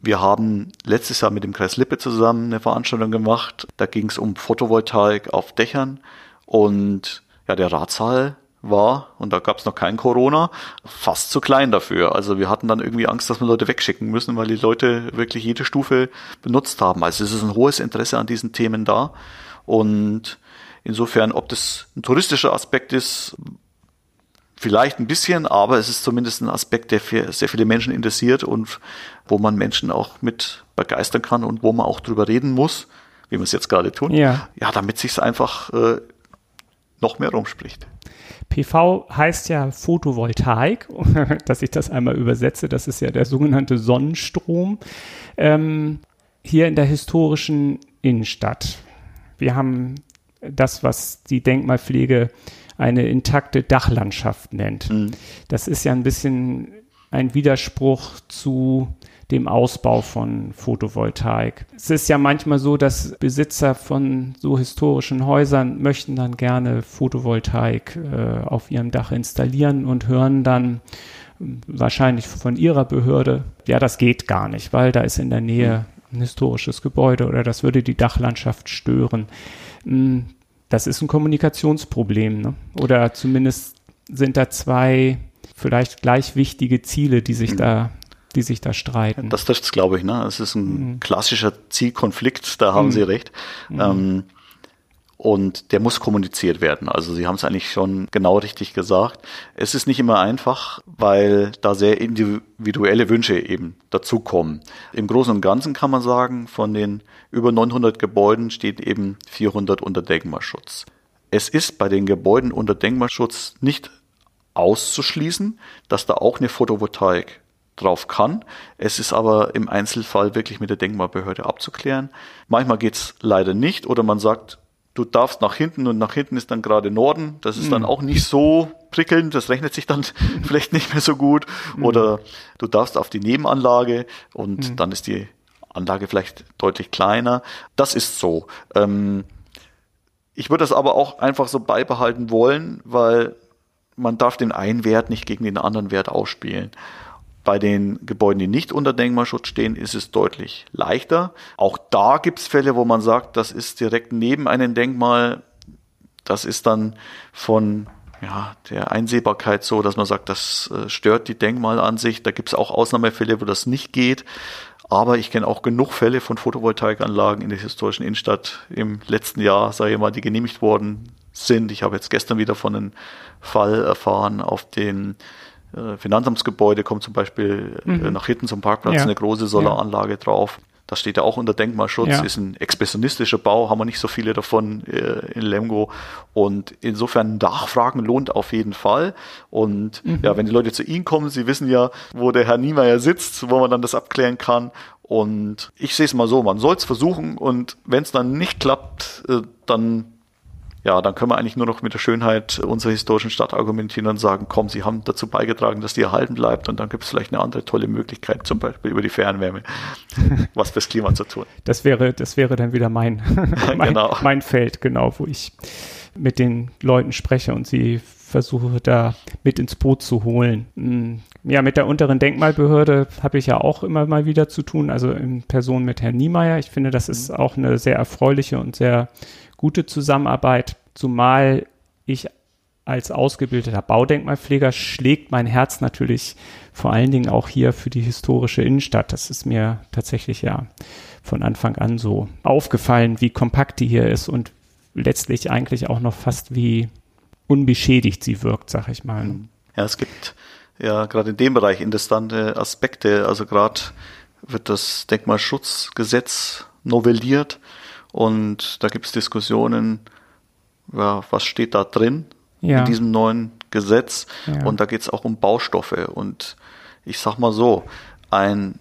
Wir haben letztes Jahr mit dem Kreis Lippe zusammen eine Veranstaltung gemacht. Da ging es um Photovoltaik auf Dächern. Und ja, der Ratsaal war, und da gab es noch kein Corona, fast zu klein dafür. Also wir hatten dann irgendwie Angst, dass wir Leute wegschicken müssen, weil die Leute wirklich jede Stufe benutzt haben. Also es ist ein hohes Interesse an diesen Themen da. Und insofern, ob das ein touristischer Aspekt ist, Vielleicht ein bisschen, aber es ist zumindest ein Aspekt, der für sehr viele Menschen interessiert und wo man Menschen auch mit begeistern kann und wo man auch drüber reden muss, wie wir es jetzt gerade tun. Ja, ja damit sich es einfach äh, noch mehr rumspricht. PV heißt ja Photovoltaik, [LAUGHS] dass ich das einmal übersetze. Das ist ja der sogenannte Sonnenstrom. Ähm, hier in der historischen Innenstadt. Wir haben das, was die Denkmalpflege eine intakte Dachlandschaft nennt. Mhm. Das ist ja ein bisschen ein Widerspruch zu dem Ausbau von Photovoltaik. Es ist ja manchmal so, dass Besitzer von so historischen Häusern möchten dann gerne Photovoltaik äh, auf ihrem Dach installieren und hören dann wahrscheinlich von ihrer Behörde, ja, das geht gar nicht, weil da ist in der Nähe ein historisches Gebäude oder das würde die Dachlandschaft stören. Das ist ein Kommunikationsproblem, ne? Oder zumindest sind da zwei vielleicht gleich wichtige Ziele, die sich mhm. da die sich da streiten. Das trifft es, glaube ich. Ne? Es ist ein mhm. klassischer Zielkonflikt, da haben mhm. Sie recht. Mhm. Ähm, und der muss kommuniziert werden. Also Sie haben es eigentlich schon genau richtig gesagt. Es ist nicht immer einfach, weil da sehr individuelle Wünsche eben dazukommen. Im Großen und Ganzen kann man sagen, von den über 900 Gebäuden steht eben 400 unter Denkmalschutz. Es ist bei den Gebäuden unter Denkmalschutz nicht auszuschließen, dass da auch eine Photovoltaik drauf kann. Es ist aber im Einzelfall wirklich mit der Denkmalbehörde abzuklären. Manchmal geht's leider nicht oder man sagt, du darfst nach hinten und nach hinten ist dann gerade Norden. Das ist mhm. dann auch nicht so prickelnd, das rechnet sich dann [LAUGHS] vielleicht nicht mehr so gut. Mhm. Oder du darfst auf die Nebenanlage und mhm. dann ist die Anlage vielleicht deutlich kleiner. Das ist so. Ähm, ich würde das aber auch einfach so beibehalten wollen, weil man darf den einen Wert nicht gegen den anderen Wert ausspielen. Bei den Gebäuden, die nicht unter Denkmalschutz stehen, ist es deutlich leichter. Auch da gibt es Fälle, wo man sagt, das ist direkt neben einem Denkmal. Das ist dann von ja, der Einsehbarkeit so, dass man sagt, das äh, stört die Denkmalansicht. Da gibt es auch Ausnahmefälle, wo das nicht geht. Aber ich kenne auch genug Fälle von Photovoltaikanlagen in der historischen Innenstadt im letzten Jahr, sage ich mal, die genehmigt worden sind. Ich habe jetzt gestern wieder von einem Fall erfahren auf den Finanzamtsgebäude kommt zum Beispiel äh, mhm. nach hinten zum Parkplatz ja. eine große Solaranlage drauf. Das steht ja auch unter Denkmalschutz, ja. ist ein expressionistischer Bau, haben wir nicht so viele davon äh, in Lemgo. Und insofern Nachfragen lohnt auf jeden Fall. Und mhm. ja, wenn die Leute zu Ihnen kommen, Sie wissen ja, wo der Herr Niemeyer sitzt, wo man dann das abklären kann. Und ich sehe es mal so, man soll es versuchen und wenn es dann nicht klappt, äh, dann ja, dann können wir eigentlich nur noch mit der Schönheit unserer historischen Stadt argumentieren und sagen, komm, sie haben dazu beigetragen, dass die erhalten bleibt und dann gibt es vielleicht eine andere tolle Möglichkeit, zum Beispiel über die Fernwärme, [LAUGHS] was fürs Klima zu tun. Das wäre, das wäre dann wieder mein, [LAUGHS] mein, genau. mein Feld, genau, wo ich mit den Leuten spreche und sie versuche da mit ins Boot zu holen. Hm, ja, mit der unteren Denkmalbehörde habe ich ja auch immer mal wieder zu tun, also in Person mit Herrn Niemeyer. Ich finde, das ist auch eine sehr erfreuliche und sehr gute Zusammenarbeit, zumal ich als ausgebildeter Baudenkmalpfleger schlägt mein Herz natürlich vor allen Dingen auch hier für die historische Innenstadt. Das ist mir tatsächlich ja von Anfang an so aufgefallen, wie kompakt die hier ist und letztlich eigentlich auch noch fast wie unbeschädigt sie wirkt, sag ich mal. Ja, es gibt ja gerade in dem Bereich interessante Aspekte. Also gerade wird das Denkmalschutzgesetz novelliert und da gibt es Diskussionen, ja, was steht da drin ja. in diesem neuen Gesetz. Ja. Und da geht es auch um Baustoffe. Und ich sag mal so, ein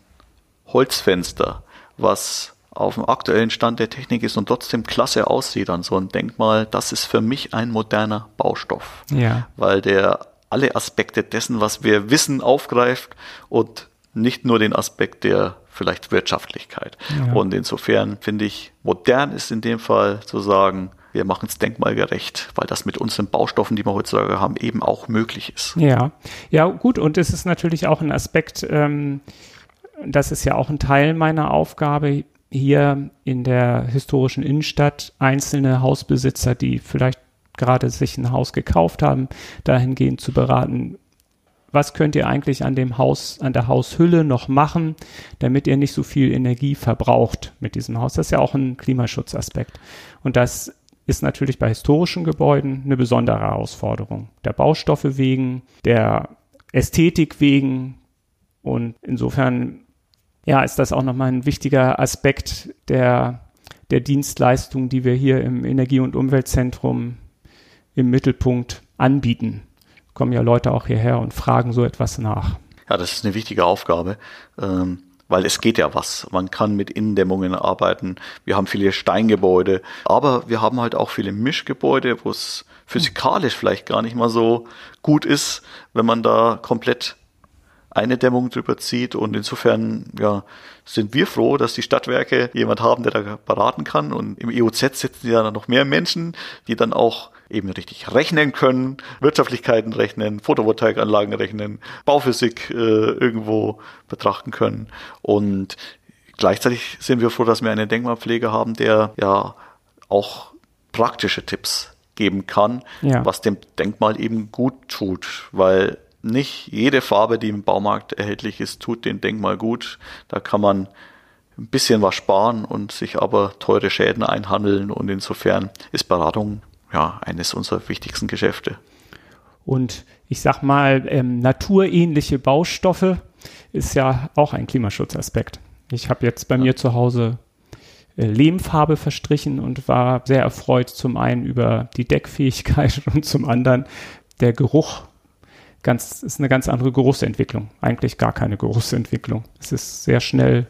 Holzfenster, was auf dem aktuellen Stand der Technik ist und trotzdem klasse aussieht an so einem Denkmal, das ist für mich ein moderner Baustoff. Ja. Weil der alle Aspekte dessen, was wir wissen, aufgreift und nicht nur den Aspekt der vielleicht Wirtschaftlichkeit. Ja. Und insofern finde ich, modern ist in dem Fall zu sagen, wir machen es denkmalgerecht, weil das mit unseren Baustoffen, die wir heutzutage haben, eben auch möglich ist. Ja, ja, gut. Und es ist natürlich auch ein Aspekt, ähm, das ist ja auch ein Teil meiner Aufgabe, hier in der historischen Innenstadt einzelne Hausbesitzer, die vielleicht gerade sich ein Haus gekauft haben, dahingehend zu beraten, was könnt ihr eigentlich an dem Haus, an der Haushülle noch machen, damit ihr nicht so viel Energie verbraucht mit diesem Haus. Das ist ja auch ein Klimaschutzaspekt. Und das ist natürlich bei historischen Gebäuden eine besondere Herausforderung. Der Baustoffe wegen, der Ästhetik wegen. Und insofern, ja, ist das auch nochmal ein wichtiger Aspekt der, der Dienstleistung, die wir hier im Energie- und Umweltzentrum im Mittelpunkt anbieten. Kommen ja Leute auch hierher und fragen so etwas nach. Ja, das ist eine wichtige Aufgabe. Ähm weil es geht ja was. Man kann mit Innendämmungen arbeiten. Wir haben viele Steingebäude, aber wir haben halt auch viele Mischgebäude, wo es physikalisch vielleicht gar nicht mal so gut ist, wenn man da komplett eine Dämmung drüber zieht. Und insofern ja, sind wir froh, dass die Stadtwerke jemand haben, der da beraten kann. Und im EOZ sitzen ja noch mehr Menschen, die dann auch eben richtig rechnen können, Wirtschaftlichkeiten rechnen, Photovoltaikanlagen rechnen, Bauphysik äh, irgendwo betrachten können. Und gleichzeitig sind wir froh, dass wir einen Denkmalpfleger haben, der ja auch praktische Tipps geben kann, ja. was dem Denkmal eben gut tut, weil nicht jede Farbe, die im Baumarkt erhältlich ist, tut dem Denkmal gut. Da kann man ein bisschen was sparen und sich aber teure Schäden einhandeln und insofern ist Beratung ja, eines unserer wichtigsten Geschäfte. Und ich sag mal, ähm, naturähnliche Baustoffe ist ja auch ein Klimaschutzaspekt. Ich habe jetzt bei ja. mir zu Hause äh, Lehmfarbe verstrichen und war sehr erfreut zum einen über die Deckfähigkeit [LAUGHS] und zum anderen der Geruch. Ganz, ist eine ganz andere Geruchsentwicklung. Eigentlich gar keine Geruchsentwicklung. Es ist sehr schnell,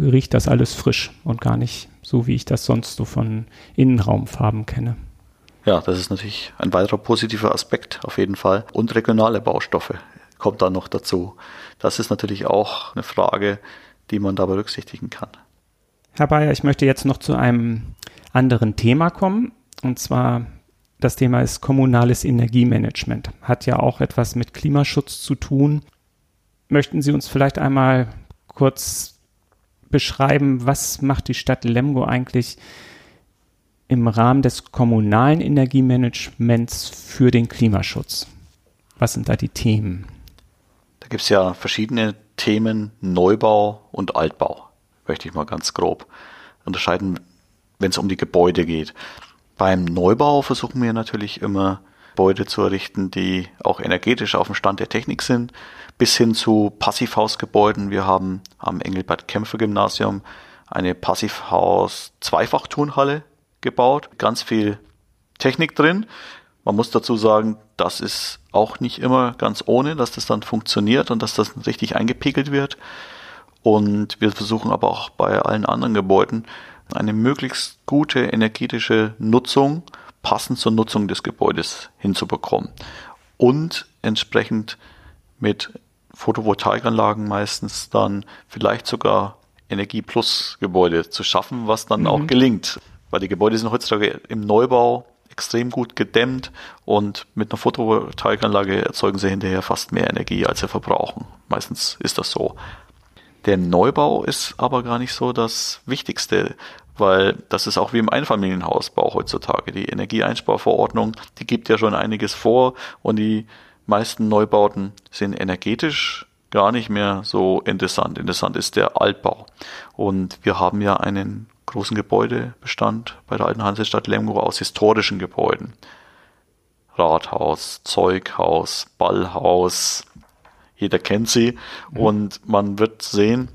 riecht das alles frisch und gar nicht so, wie ich das sonst so von Innenraumfarben kenne. Ja, das ist natürlich ein weiterer positiver Aspekt auf jeden Fall. Und regionale Baustoffe kommt dann noch dazu. Das ist natürlich auch eine Frage, die man da berücksichtigen kann. Herr Bayer, ich möchte jetzt noch zu einem anderen Thema kommen. Und zwar das Thema ist kommunales Energiemanagement. Hat ja auch etwas mit Klimaschutz zu tun. Möchten Sie uns vielleicht einmal kurz beschreiben, was macht die Stadt Lemgo eigentlich im Rahmen des kommunalen Energiemanagements für den Klimaschutz? Was sind da die Themen? Da gibt es ja verschiedene Themen, Neubau und Altbau, möchte ich mal ganz grob unterscheiden, wenn es um die Gebäude geht. Beim Neubau versuchen wir natürlich immer Gebäude zu errichten, die auch energetisch auf dem Stand der Technik sind, bis hin zu Passivhausgebäuden. Wir haben am Engelbert-Kämpfer-Gymnasium eine Passivhaus-Zweifachturnhalle gebaut, ganz viel Technik drin. Man muss dazu sagen, das ist auch nicht immer ganz ohne, dass das dann funktioniert und dass das richtig eingepegelt wird. Und wir versuchen aber auch bei allen anderen Gebäuden eine möglichst gute energetische Nutzung passend zur Nutzung des Gebäudes hinzubekommen. Und entsprechend mit Photovoltaikanlagen meistens dann vielleicht sogar Energie-Plus-Gebäude zu schaffen, was dann mhm. auch gelingt weil die Gebäude sind heutzutage im Neubau extrem gut gedämmt und mit einer Photovoltaikanlage erzeugen sie hinterher fast mehr Energie, als sie verbrauchen. Meistens ist das so. Der Neubau ist aber gar nicht so das Wichtigste, weil das ist auch wie im Einfamilienhausbau heutzutage. Die Energieeinsparverordnung, die gibt ja schon einiges vor und die meisten Neubauten sind energetisch gar nicht mehr so interessant. Interessant ist der Altbau. Und wir haben ja einen großen Gebäudebestand bei der alten Hansestadt Lemgo aus historischen Gebäuden. Rathaus, Zeughaus, Ballhaus, jeder kennt sie. Mhm. Und man wird sehen,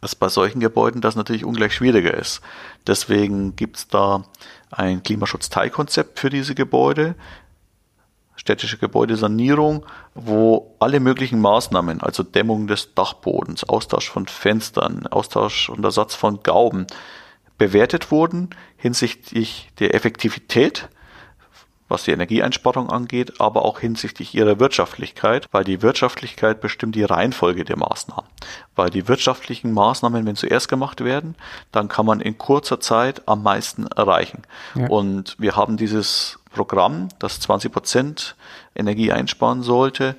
dass bei solchen Gebäuden das natürlich ungleich schwieriger ist. Deswegen gibt es da ein Klimaschutzteilkonzept für diese Gebäude, städtische Gebäudesanierung, wo alle möglichen Maßnahmen, also Dämmung des Dachbodens, Austausch von Fenstern, Austausch und Ersatz von Gauben, bewertet wurden hinsichtlich der Effektivität was die Energieeinsparung angeht, aber auch hinsichtlich ihrer Wirtschaftlichkeit, weil die Wirtschaftlichkeit bestimmt die Reihenfolge der Maßnahmen. Weil die wirtschaftlichen Maßnahmen, wenn zuerst gemacht werden, dann kann man in kurzer Zeit am meisten erreichen. Ja. Und wir haben dieses Programm, das 20 Prozent Energie einsparen sollte,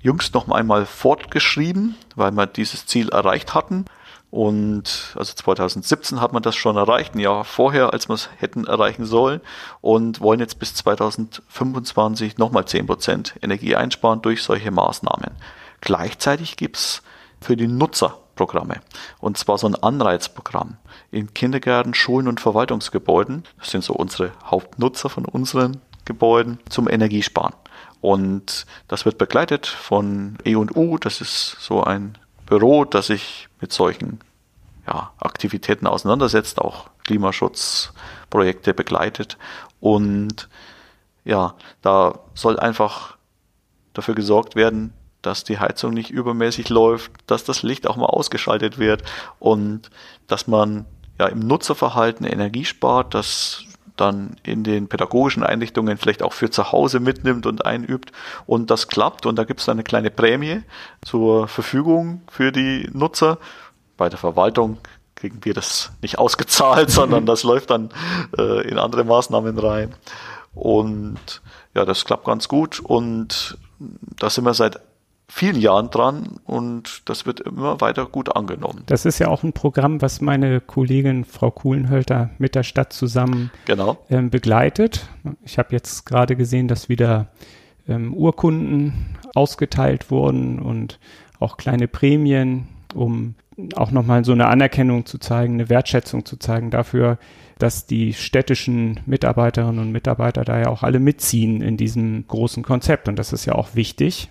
jüngst noch einmal fortgeschrieben, weil wir dieses Ziel erreicht hatten. Und also 2017 hat man das schon erreicht, ein Jahr vorher, als wir es hätten erreichen sollen und wollen jetzt bis 2025 nochmal 10% Energie einsparen durch solche Maßnahmen. Gleichzeitig gibt's für die Nutzer Programme. Und zwar so ein Anreizprogramm in Kindergärten, Schulen und Verwaltungsgebäuden. Das sind so unsere Hauptnutzer von unseren Gebäuden zum Energiesparen. Und das wird begleitet von E&U, das ist so ein Büro, das sich mit solchen ja, Aktivitäten auseinandersetzt, auch Klimaschutzprojekte begleitet. Und ja, da soll einfach dafür gesorgt werden, dass die Heizung nicht übermäßig läuft, dass das Licht auch mal ausgeschaltet wird und dass man ja im Nutzerverhalten Energie spart, dass dann in den pädagogischen Einrichtungen vielleicht auch für zu Hause mitnimmt und einübt und das klappt und da gibt es eine kleine Prämie zur Verfügung für die Nutzer. Bei der Verwaltung kriegen wir das nicht ausgezahlt, [LAUGHS] sondern das läuft dann äh, in andere Maßnahmen rein. Und ja, das klappt ganz gut und da sind wir seit vielen Jahren dran und das wird immer weiter gut angenommen. Das ist ja auch ein Programm, was meine Kollegin Frau Kuhlenhölter mit der Stadt zusammen genau. ähm, begleitet. Ich habe jetzt gerade gesehen, dass wieder ähm, Urkunden ausgeteilt wurden und auch kleine Prämien, um auch nochmal so eine Anerkennung zu zeigen, eine Wertschätzung zu zeigen dafür, dass die städtischen Mitarbeiterinnen und Mitarbeiter da ja auch alle mitziehen in diesem großen Konzept. Und das ist ja auch wichtig,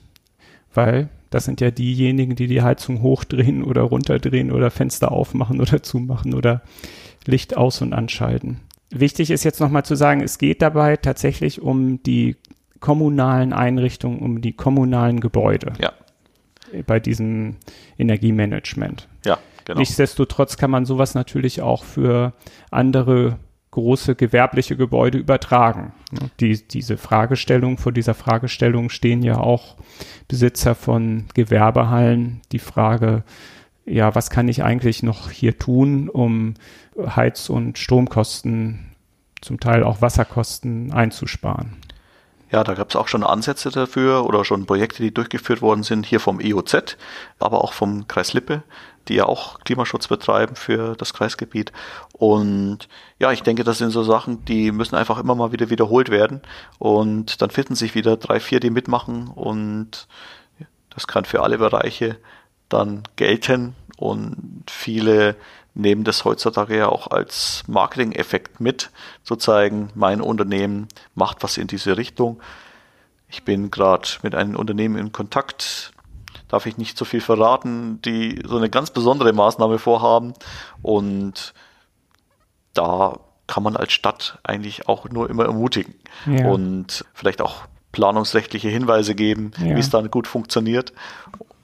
weil das sind ja diejenigen, die die Heizung hochdrehen oder runterdrehen oder Fenster aufmachen oder zumachen oder Licht aus- und anschalten. Wichtig ist jetzt nochmal zu sagen, es geht dabei tatsächlich um die kommunalen Einrichtungen, um die kommunalen Gebäude. Ja. Bei diesem Energiemanagement. Ja, genau. Nichtsdestotrotz kann man sowas natürlich auch für andere große gewerbliche Gebäude übertragen. Die, diese Fragestellung, vor dieser Fragestellung stehen ja auch Besitzer von Gewerbehallen. Die Frage, ja, was kann ich eigentlich noch hier tun, um Heiz- und Stromkosten, zum Teil auch Wasserkosten einzusparen? Ja, da gab es auch schon Ansätze dafür oder schon Projekte, die durchgeführt worden sind, hier vom EOZ, aber auch vom Kreis Lippe, die ja auch Klimaschutz betreiben für das Kreisgebiet. Und ja, ich denke, das sind so Sachen, die müssen einfach immer mal wieder wiederholt werden. Und dann finden sich wieder drei, vier, die mitmachen. Und das kann für alle Bereiche dann gelten. Und viele nehmen das heutzutage ja auch als Marketing-Effekt mit, zu zeigen, mein Unternehmen macht was in diese Richtung. Ich bin gerade mit einem Unternehmen in Kontakt, darf ich nicht so viel verraten, die so eine ganz besondere Maßnahme vorhaben. Und da kann man als Stadt eigentlich auch nur immer ermutigen ja. und vielleicht auch planungsrechtliche Hinweise geben, ja. wie es dann gut funktioniert.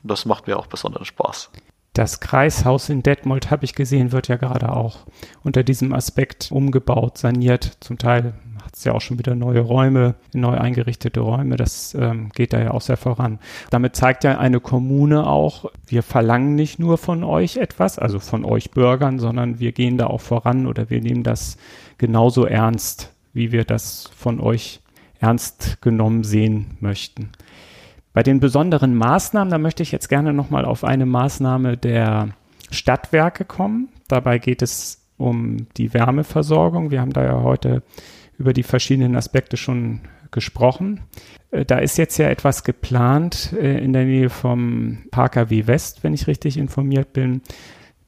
Das macht mir auch besonderen Spaß. Das Kreishaus in Detmold, habe ich gesehen, wird ja gerade auch unter diesem Aspekt umgebaut, saniert. Zum Teil hat es ja auch schon wieder neue Räume, neu eingerichtete Räume. Das ähm, geht da ja auch sehr voran. Damit zeigt ja eine Kommune auch, wir verlangen nicht nur von euch etwas, also von euch Bürgern, sondern wir gehen da auch voran oder wir nehmen das genauso ernst, wie wir das von euch ernst genommen sehen möchten. Bei den besonderen Maßnahmen, da möchte ich jetzt gerne nochmal auf eine Maßnahme der Stadtwerke kommen. Dabei geht es um die Wärmeversorgung. Wir haben da ja heute über die verschiedenen Aspekte schon gesprochen. Äh, da ist jetzt ja etwas geplant äh, in der Nähe vom PKW West, wenn ich richtig informiert bin,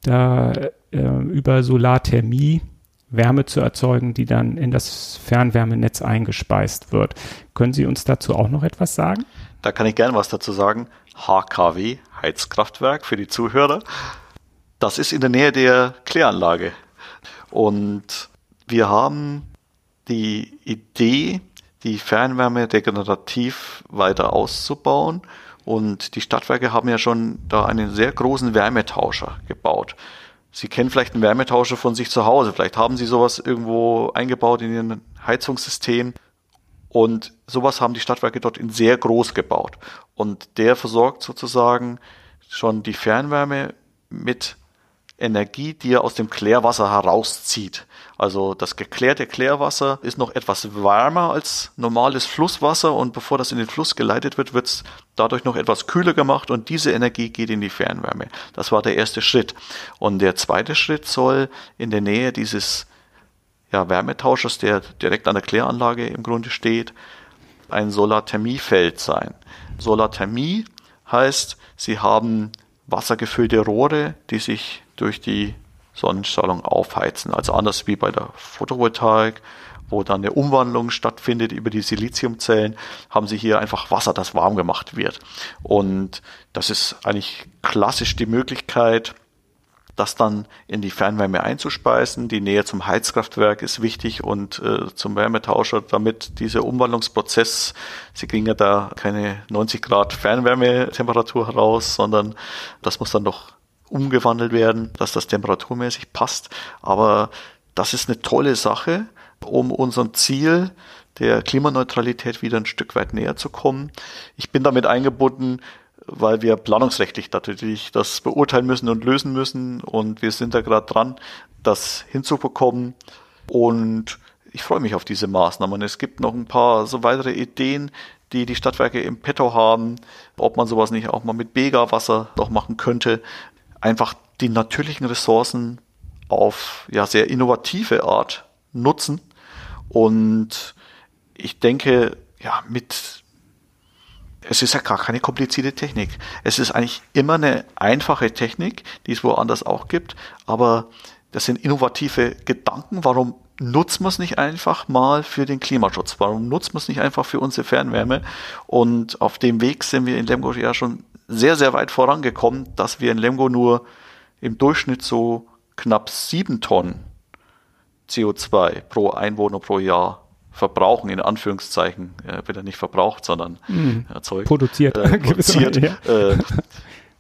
da äh, über Solarthermie Wärme zu erzeugen, die dann in das Fernwärmenetz eingespeist wird. Können Sie uns dazu auch noch etwas sagen? Da kann ich gerne was dazu sagen. HKW, Heizkraftwerk für die Zuhörer. Das ist in der Nähe der Kläranlage. Und wir haben die Idee, die Fernwärme regenerativ weiter auszubauen. Und die Stadtwerke haben ja schon da einen sehr großen Wärmetauscher gebaut. Sie kennen vielleicht einen Wärmetauscher von sich zu Hause. Vielleicht haben Sie sowas irgendwo eingebaut in Ihrem Heizungssystem. Und sowas haben die Stadtwerke dort in sehr groß gebaut. Und der versorgt sozusagen schon die Fernwärme mit Energie, die er aus dem Klärwasser herauszieht. Also das geklärte Klärwasser ist noch etwas wärmer als normales Flusswasser und bevor das in den Fluss geleitet wird, wird es dadurch noch etwas kühler gemacht und diese Energie geht in die Fernwärme. Das war der erste Schritt. Und der zweite Schritt soll in der Nähe dieses ja, Wärmetauschers, der direkt an der Kläranlage im Grunde steht, ein Solarthermiefeld sein. Solarthermie heißt, sie haben wassergefüllte Rohre, die sich durch die Sonnenstrahlung aufheizen. Also anders wie bei der Photovoltaik, wo dann eine Umwandlung stattfindet über die Siliziumzellen, haben sie hier einfach Wasser, das warm gemacht wird. Und das ist eigentlich klassisch die Möglichkeit, das dann in die Fernwärme einzuspeisen. Die Nähe zum Heizkraftwerk ist wichtig und äh, zum Wärmetauscher, damit dieser Umwandlungsprozess, Sie kriegen ja da keine 90 Grad Fernwärmetemperatur heraus, sondern das muss dann noch umgewandelt werden, dass das temperaturmäßig passt. Aber das ist eine tolle Sache, um unserem Ziel der Klimaneutralität wieder ein Stück weit näher zu kommen. Ich bin damit eingebunden, weil wir planungsrechtlich natürlich das beurteilen müssen und lösen müssen. Und wir sind da gerade dran, das hinzubekommen. Und ich freue mich auf diese Maßnahmen. Es gibt noch ein paar so weitere Ideen, die die Stadtwerke im Petto haben, ob man sowas nicht auch mal mit Bega-Wasser noch machen könnte einfach die natürlichen Ressourcen auf ja sehr innovative Art nutzen. Und ich denke, ja, mit es ist ja gar keine komplizierte Technik. Es ist eigentlich immer eine einfache Technik, die es woanders auch gibt, aber das sind innovative Gedanken. Warum nutzt man es nicht einfach mal für den Klimaschutz? Warum nutzt man es nicht einfach für unsere Fernwärme? Und auf dem Weg sind wir in Lemgo ja schon sehr, sehr weit vorangekommen, dass wir in Lemgo nur im Durchschnitt so knapp sieben Tonnen CO2 pro Einwohner pro Jahr verbrauchen, in Anführungszeichen, äh, wird er nicht verbraucht, sondern mm. erzeugt. Produziert. Äh, [LAUGHS] produziert ja. äh,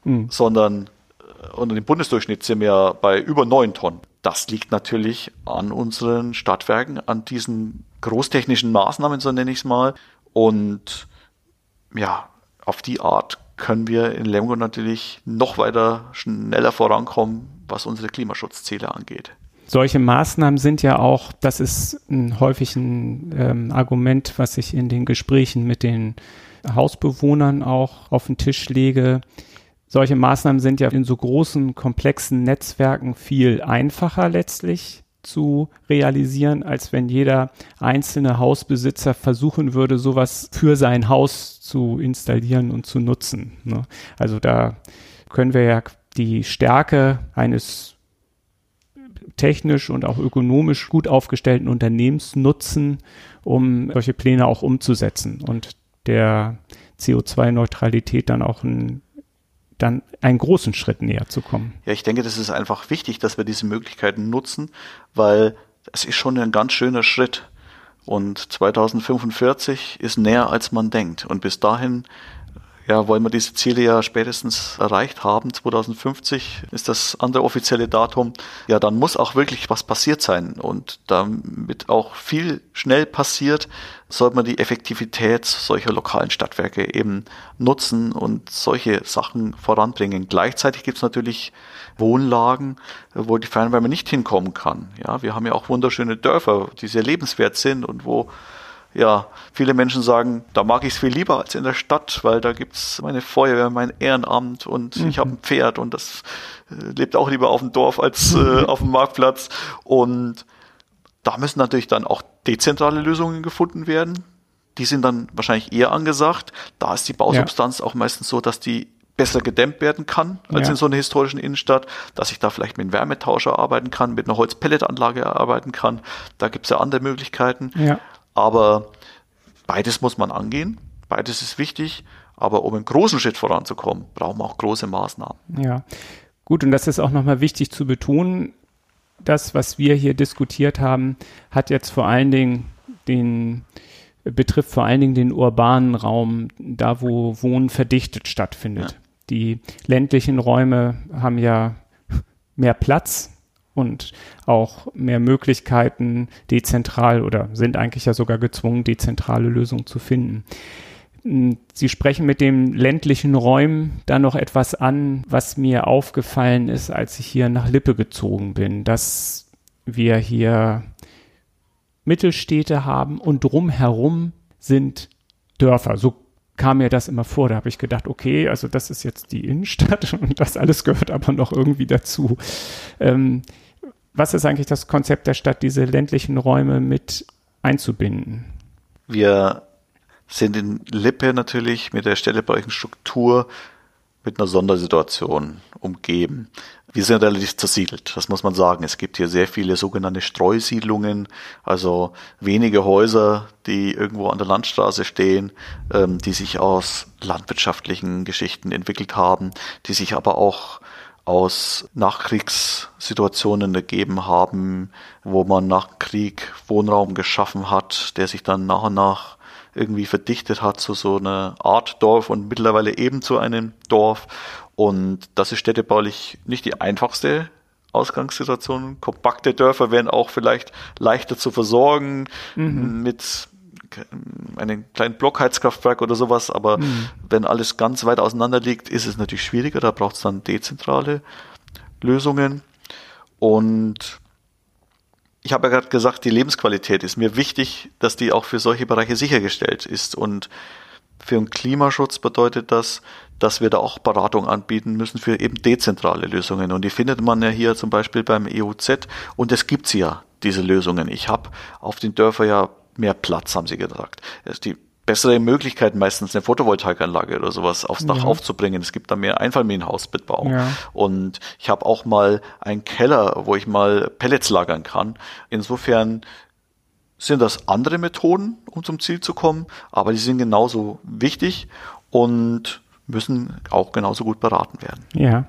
mm. Sondern äh, unter dem Bundesdurchschnitt sind wir bei über neun Tonnen. Das liegt natürlich an unseren Stadtwerken, an diesen großtechnischen Maßnahmen, so nenne ich es mal. Und ja, auf die Art können wir in Lemgo natürlich noch weiter schneller vorankommen, was unsere Klimaschutzziele angeht. Solche Maßnahmen sind ja auch, das ist ein häufig ein ähm, Argument, was ich in den Gesprächen mit den Hausbewohnern auch auf den Tisch lege. Solche Maßnahmen sind ja in so großen, komplexen Netzwerken viel einfacher letztlich zu realisieren, als wenn jeder einzelne Hausbesitzer versuchen würde, sowas für sein Haus zu installieren und zu nutzen. Ne? Also da können wir ja die Stärke eines technisch und auch ökonomisch gut aufgestellten Unternehmens nutzen, um solche Pläne auch umzusetzen und der CO2-Neutralität dann auch ein dann einen großen Schritt näher zu kommen. Ja, ich denke, das ist einfach wichtig, dass wir diese Möglichkeiten nutzen, weil es ist schon ein ganz schöner Schritt. Und 2045 ist näher, als man denkt. Und bis dahin ja, wollen wir diese Ziele ja spätestens erreicht haben. 2050 ist das andere offizielle Datum. Ja, dann muss auch wirklich was passiert sein. Und damit auch viel schnell passiert, sollte man die Effektivität solcher lokalen Stadtwerke eben nutzen und solche Sachen voranbringen. Gleichzeitig gibt es natürlich Wohnlagen, wo die Fernwärme nicht hinkommen kann. Ja, wir haben ja auch wunderschöne Dörfer, die sehr lebenswert sind und wo ja, viele Menschen sagen, da mag ich es viel lieber als in der Stadt, weil da gibt es meine Feuerwehr, mein Ehrenamt und mhm. ich habe ein Pferd und das äh, lebt auch lieber auf dem Dorf als äh, [LAUGHS] auf dem Marktplatz. Und da müssen natürlich dann auch dezentrale Lösungen gefunden werden. Die sind dann wahrscheinlich eher angesagt. Da ist die Bausubstanz ja. auch meistens so, dass die besser gedämmt werden kann als ja. in so einer historischen Innenstadt, dass ich da vielleicht mit einem Wärmetauscher arbeiten kann, mit einer Holzpelletanlage arbeiten kann. Da gibt es ja andere Möglichkeiten. Ja. Aber beides muss man angehen. Beides ist wichtig. Aber um einen großen Schritt voranzukommen, brauchen wir auch große Maßnahmen. Ja, gut. Und das ist auch nochmal wichtig zu betonen. Das, was wir hier diskutiert haben, hat jetzt vor allen Dingen den betrifft vor allen Dingen den urbanen Raum, da wo Wohnen verdichtet stattfindet. Ja. Die ländlichen Räume haben ja mehr Platz und auch mehr Möglichkeiten, dezentral oder sind eigentlich ja sogar gezwungen, dezentrale Lösungen zu finden. Hm, Sie sprechen mit den ländlichen Räumen da noch etwas an, was mir aufgefallen ist, als ich hier nach Lippe gezogen bin, dass wir hier Mittelstädte haben und drumherum sind Dörfer. So kam mir das immer vor. Da habe ich gedacht, okay, also das ist jetzt die Innenstadt [LAUGHS] und das alles gehört aber noch irgendwie dazu. Ähm, was ist eigentlich das Konzept der Stadt, diese ländlichen Räume mit einzubinden? Wir sind in Lippe natürlich mit der städtebaulichen Struktur mit einer Sondersituation umgeben. Wir sind relativ zersiedelt, das muss man sagen. Es gibt hier sehr viele sogenannte Streusiedlungen, also wenige Häuser, die irgendwo an der Landstraße stehen, ähm, die sich aus landwirtschaftlichen Geschichten entwickelt haben, die sich aber auch aus Nachkriegssituationen ergeben haben, wo man nach Krieg Wohnraum geschaffen hat, der sich dann nach und nach irgendwie verdichtet hat zu so einer Art Dorf und mittlerweile eben zu einem Dorf. Und das ist städtebaulich nicht die einfachste Ausgangssituation. Kompakte Dörfer werden auch vielleicht leichter zu versorgen mhm. mit einem kleinen Blockheizkraftwerk oder sowas, aber mhm. wenn alles ganz weit auseinander liegt, ist es natürlich schwieriger. Da braucht es dann dezentrale Lösungen. Und ich habe ja gerade gesagt, die Lebensqualität ist mir wichtig, dass die auch für solche Bereiche sichergestellt ist. Und für den Klimaschutz bedeutet das, dass wir da auch Beratung anbieten müssen für eben dezentrale Lösungen. Und die findet man ja hier zum Beispiel beim EUZ. Und es gibt ja, diese Lösungen. Ich habe auf den Dörfern ja mehr Platz, haben sie gesagt. Die bessere Möglichkeiten, meistens eine Photovoltaikanlage oder sowas aufs Dach ja. aufzubringen. Es gibt da mehr Einfamilienhausbebauung. Ja. Und ich habe auch mal einen Keller, wo ich mal Pellets lagern kann. Insofern sind das andere Methoden, um zum Ziel zu kommen, aber die sind genauso wichtig und müssen auch genauso gut beraten werden. Ja.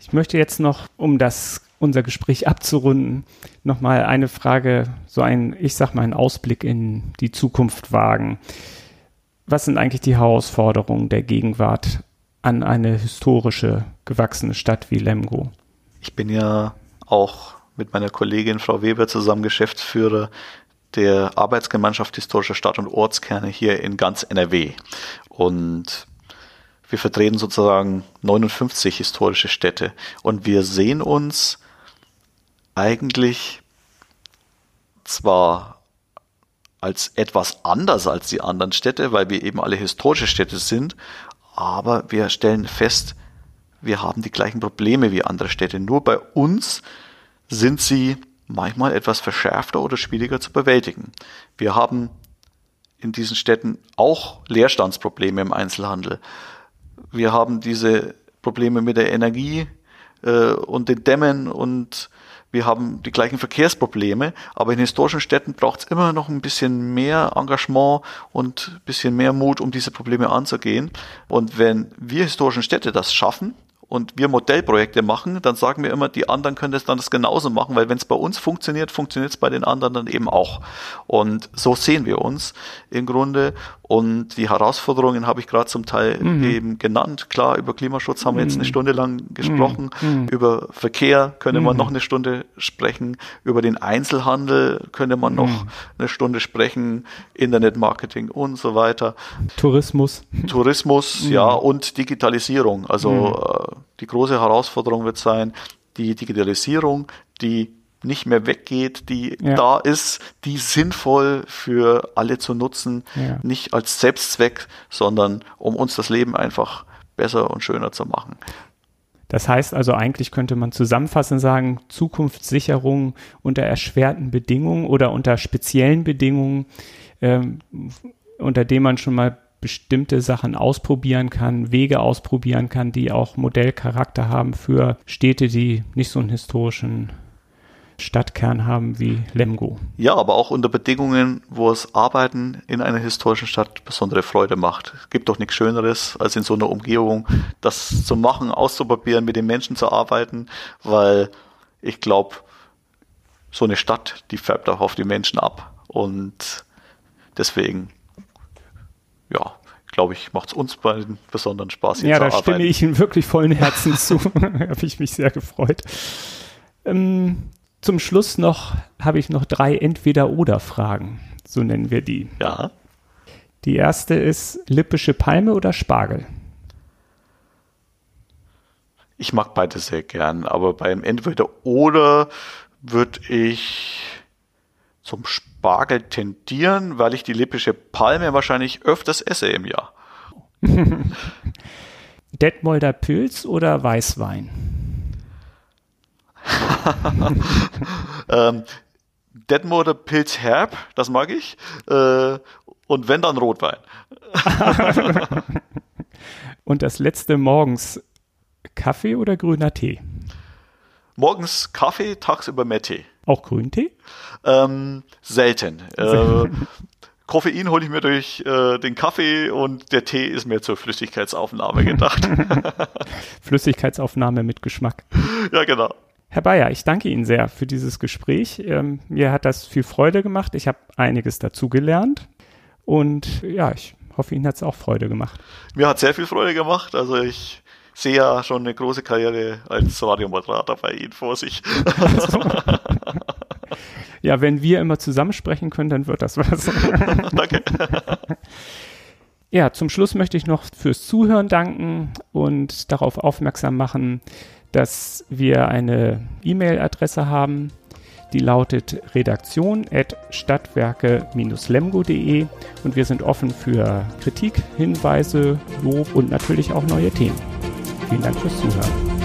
Ich möchte jetzt noch, um das unser Gespräch abzurunden, nochmal eine Frage, so ein, ich sag mal, einen Ausblick in die Zukunft wagen. Was sind eigentlich die Herausforderungen der Gegenwart an eine historische, gewachsene Stadt wie Lemgo? Ich bin ja auch mit meiner Kollegin Frau Weber zusammen Geschäftsführer der Arbeitsgemeinschaft historischer Stadt- und Ortskerne hier in ganz NRW. Und wir vertreten sozusagen 59 historische Städte. Und wir sehen uns eigentlich zwar als etwas anders als die anderen Städte, weil wir eben alle historische Städte sind, aber wir stellen fest, wir haben die gleichen Probleme wie andere Städte. Nur bei uns sind sie manchmal etwas verschärfter oder schwieriger zu bewältigen. Wir haben in diesen Städten auch Leerstandsprobleme im Einzelhandel. Wir haben diese Probleme mit der Energie äh, und den Dämmen und wir haben die gleichen Verkehrsprobleme, aber in historischen Städten braucht es immer noch ein bisschen mehr Engagement und ein bisschen mehr Mut, um diese Probleme anzugehen. Und wenn wir historischen Städte das schaffen, und wir Modellprojekte machen, dann sagen wir immer, die anderen können das dann das genauso machen, weil wenn es bei uns funktioniert, funktioniert es bei den anderen dann eben auch. Und so sehen wir uns im Grunde. Und die Herausforderungen habe ich gerade zum Teil mhm. eben genannt. Klar, über Klimaschutz haben wir jetzt eine mhm. Stunde lang gesprochen. Mhm. mhm. Über Verkehr könnte man mhm. noch eine Stunde sprechen. Über den Einzelhandel könnte man noch mhm. eine Stunde sprechen. Internetmarketing und so weiter. Tourismus. Tourismus, [LAUGHS] ja, und Digitalisierung. Also äh, die große Herausforderung wird sein, die Digitalisierung, die nicht mehr weggeht, die ja. da ist, die sinnvoll für alle zu nutzen, ja. nicht als Selbstzweck, sondern um uns das Leben einfach besser und schöner zu machen. Das heißt also, eigentlich könnte man zusammenfassend sagen, Zukunftssicherung unter erschwerten Bedingungen oder unter speziellen Bedingungen, ähm, unter denen man schon mal bestimmte Sachen ausprobieren kann, Wege ausprobieren kann, die auch Modellcharakter haben für Städte, die nicht so einen historischen Stadtkern haben wie Lemgo. Ja, aber auch unter Bedingungen, wo es Arbeiten in einer historischen Stadt besondere Freude macht. Es gibt doch nichts Schöneres, als in so einer Umgebung das zu machen, auszuprobieren, mit den Menschen zu arbeiten, weil ich glaube, so eine Stadt, die färbt auch auf die Menschen ab. Und deswegen, ja, glaube ich, macht es uns beiden besonderen Spaß, hier ja, zu arbeiten. Ja, da stimme ich Ihnen wirklich vollen Herzen [LAUGHS] zu. [LAUGHS] Habe ich mich sehr gefreut. Ähm, zum Schluss noch habe ich noch drei Entweder-Oder-Fragen. So nennen wir die. Ja. Die erste ist lippische Palme oder Spargel? Ich mag beide sehr gern, aber beim Entweder-Oder würde ich zum Spargel tendieren, weil ich die lippische Palme wahrscheinlich öfters esse im Jahr. [LAUGHS] Detmolder Pilz oder Weißwein? [LAUGHS] ähm, Detmolder Pilz herb, das mag ich. Äh, und wenn dann Rotwein. [LAUGHS] und das letzte morgens Kaffee oder grüner Tee? Morgens Kaffee, tagsüber mehr Tee. Auch Grüntee? Ähm, selten. Äh, [LAUGHS] Koffein hole ich mir durch äh, den Kaffee und der Tee ist mir zur Flüssigkeitsaufnahme gedacht. Flüssigkeitsaufnahme mit Geschmack. Ja, genau. Herr Bayer, ich danke Ihnen sehr für dieses Gespräch. Ähm, mir hat das viel Freude gemacht. Ich habe einiges dazugelernt. Und ja, ich hoffe, Ihnen hat es auch Freude gemacht. Mir hat sehr viel Freude gemacht. Also ich sehe ja schon eine große Karriere als Radiomoderator bei Ihnen vor sich. [LAUGHS] ja, wenn wir immer zusammen sprechen können, dann wird das was. [LAUGHS] Danke. Ja, zum Schluss möchte ich noch fürs Zuhören danken und darauf aufmerksam machen, dass wir eine E-Mail-Adresse haben, die lautet redaktion.stadtwerke-lemgo.de und wir sind offen für Kritik, Hinweise, Lob und natürlich auch neue Themen. Vielen Dank fürs Zuhören.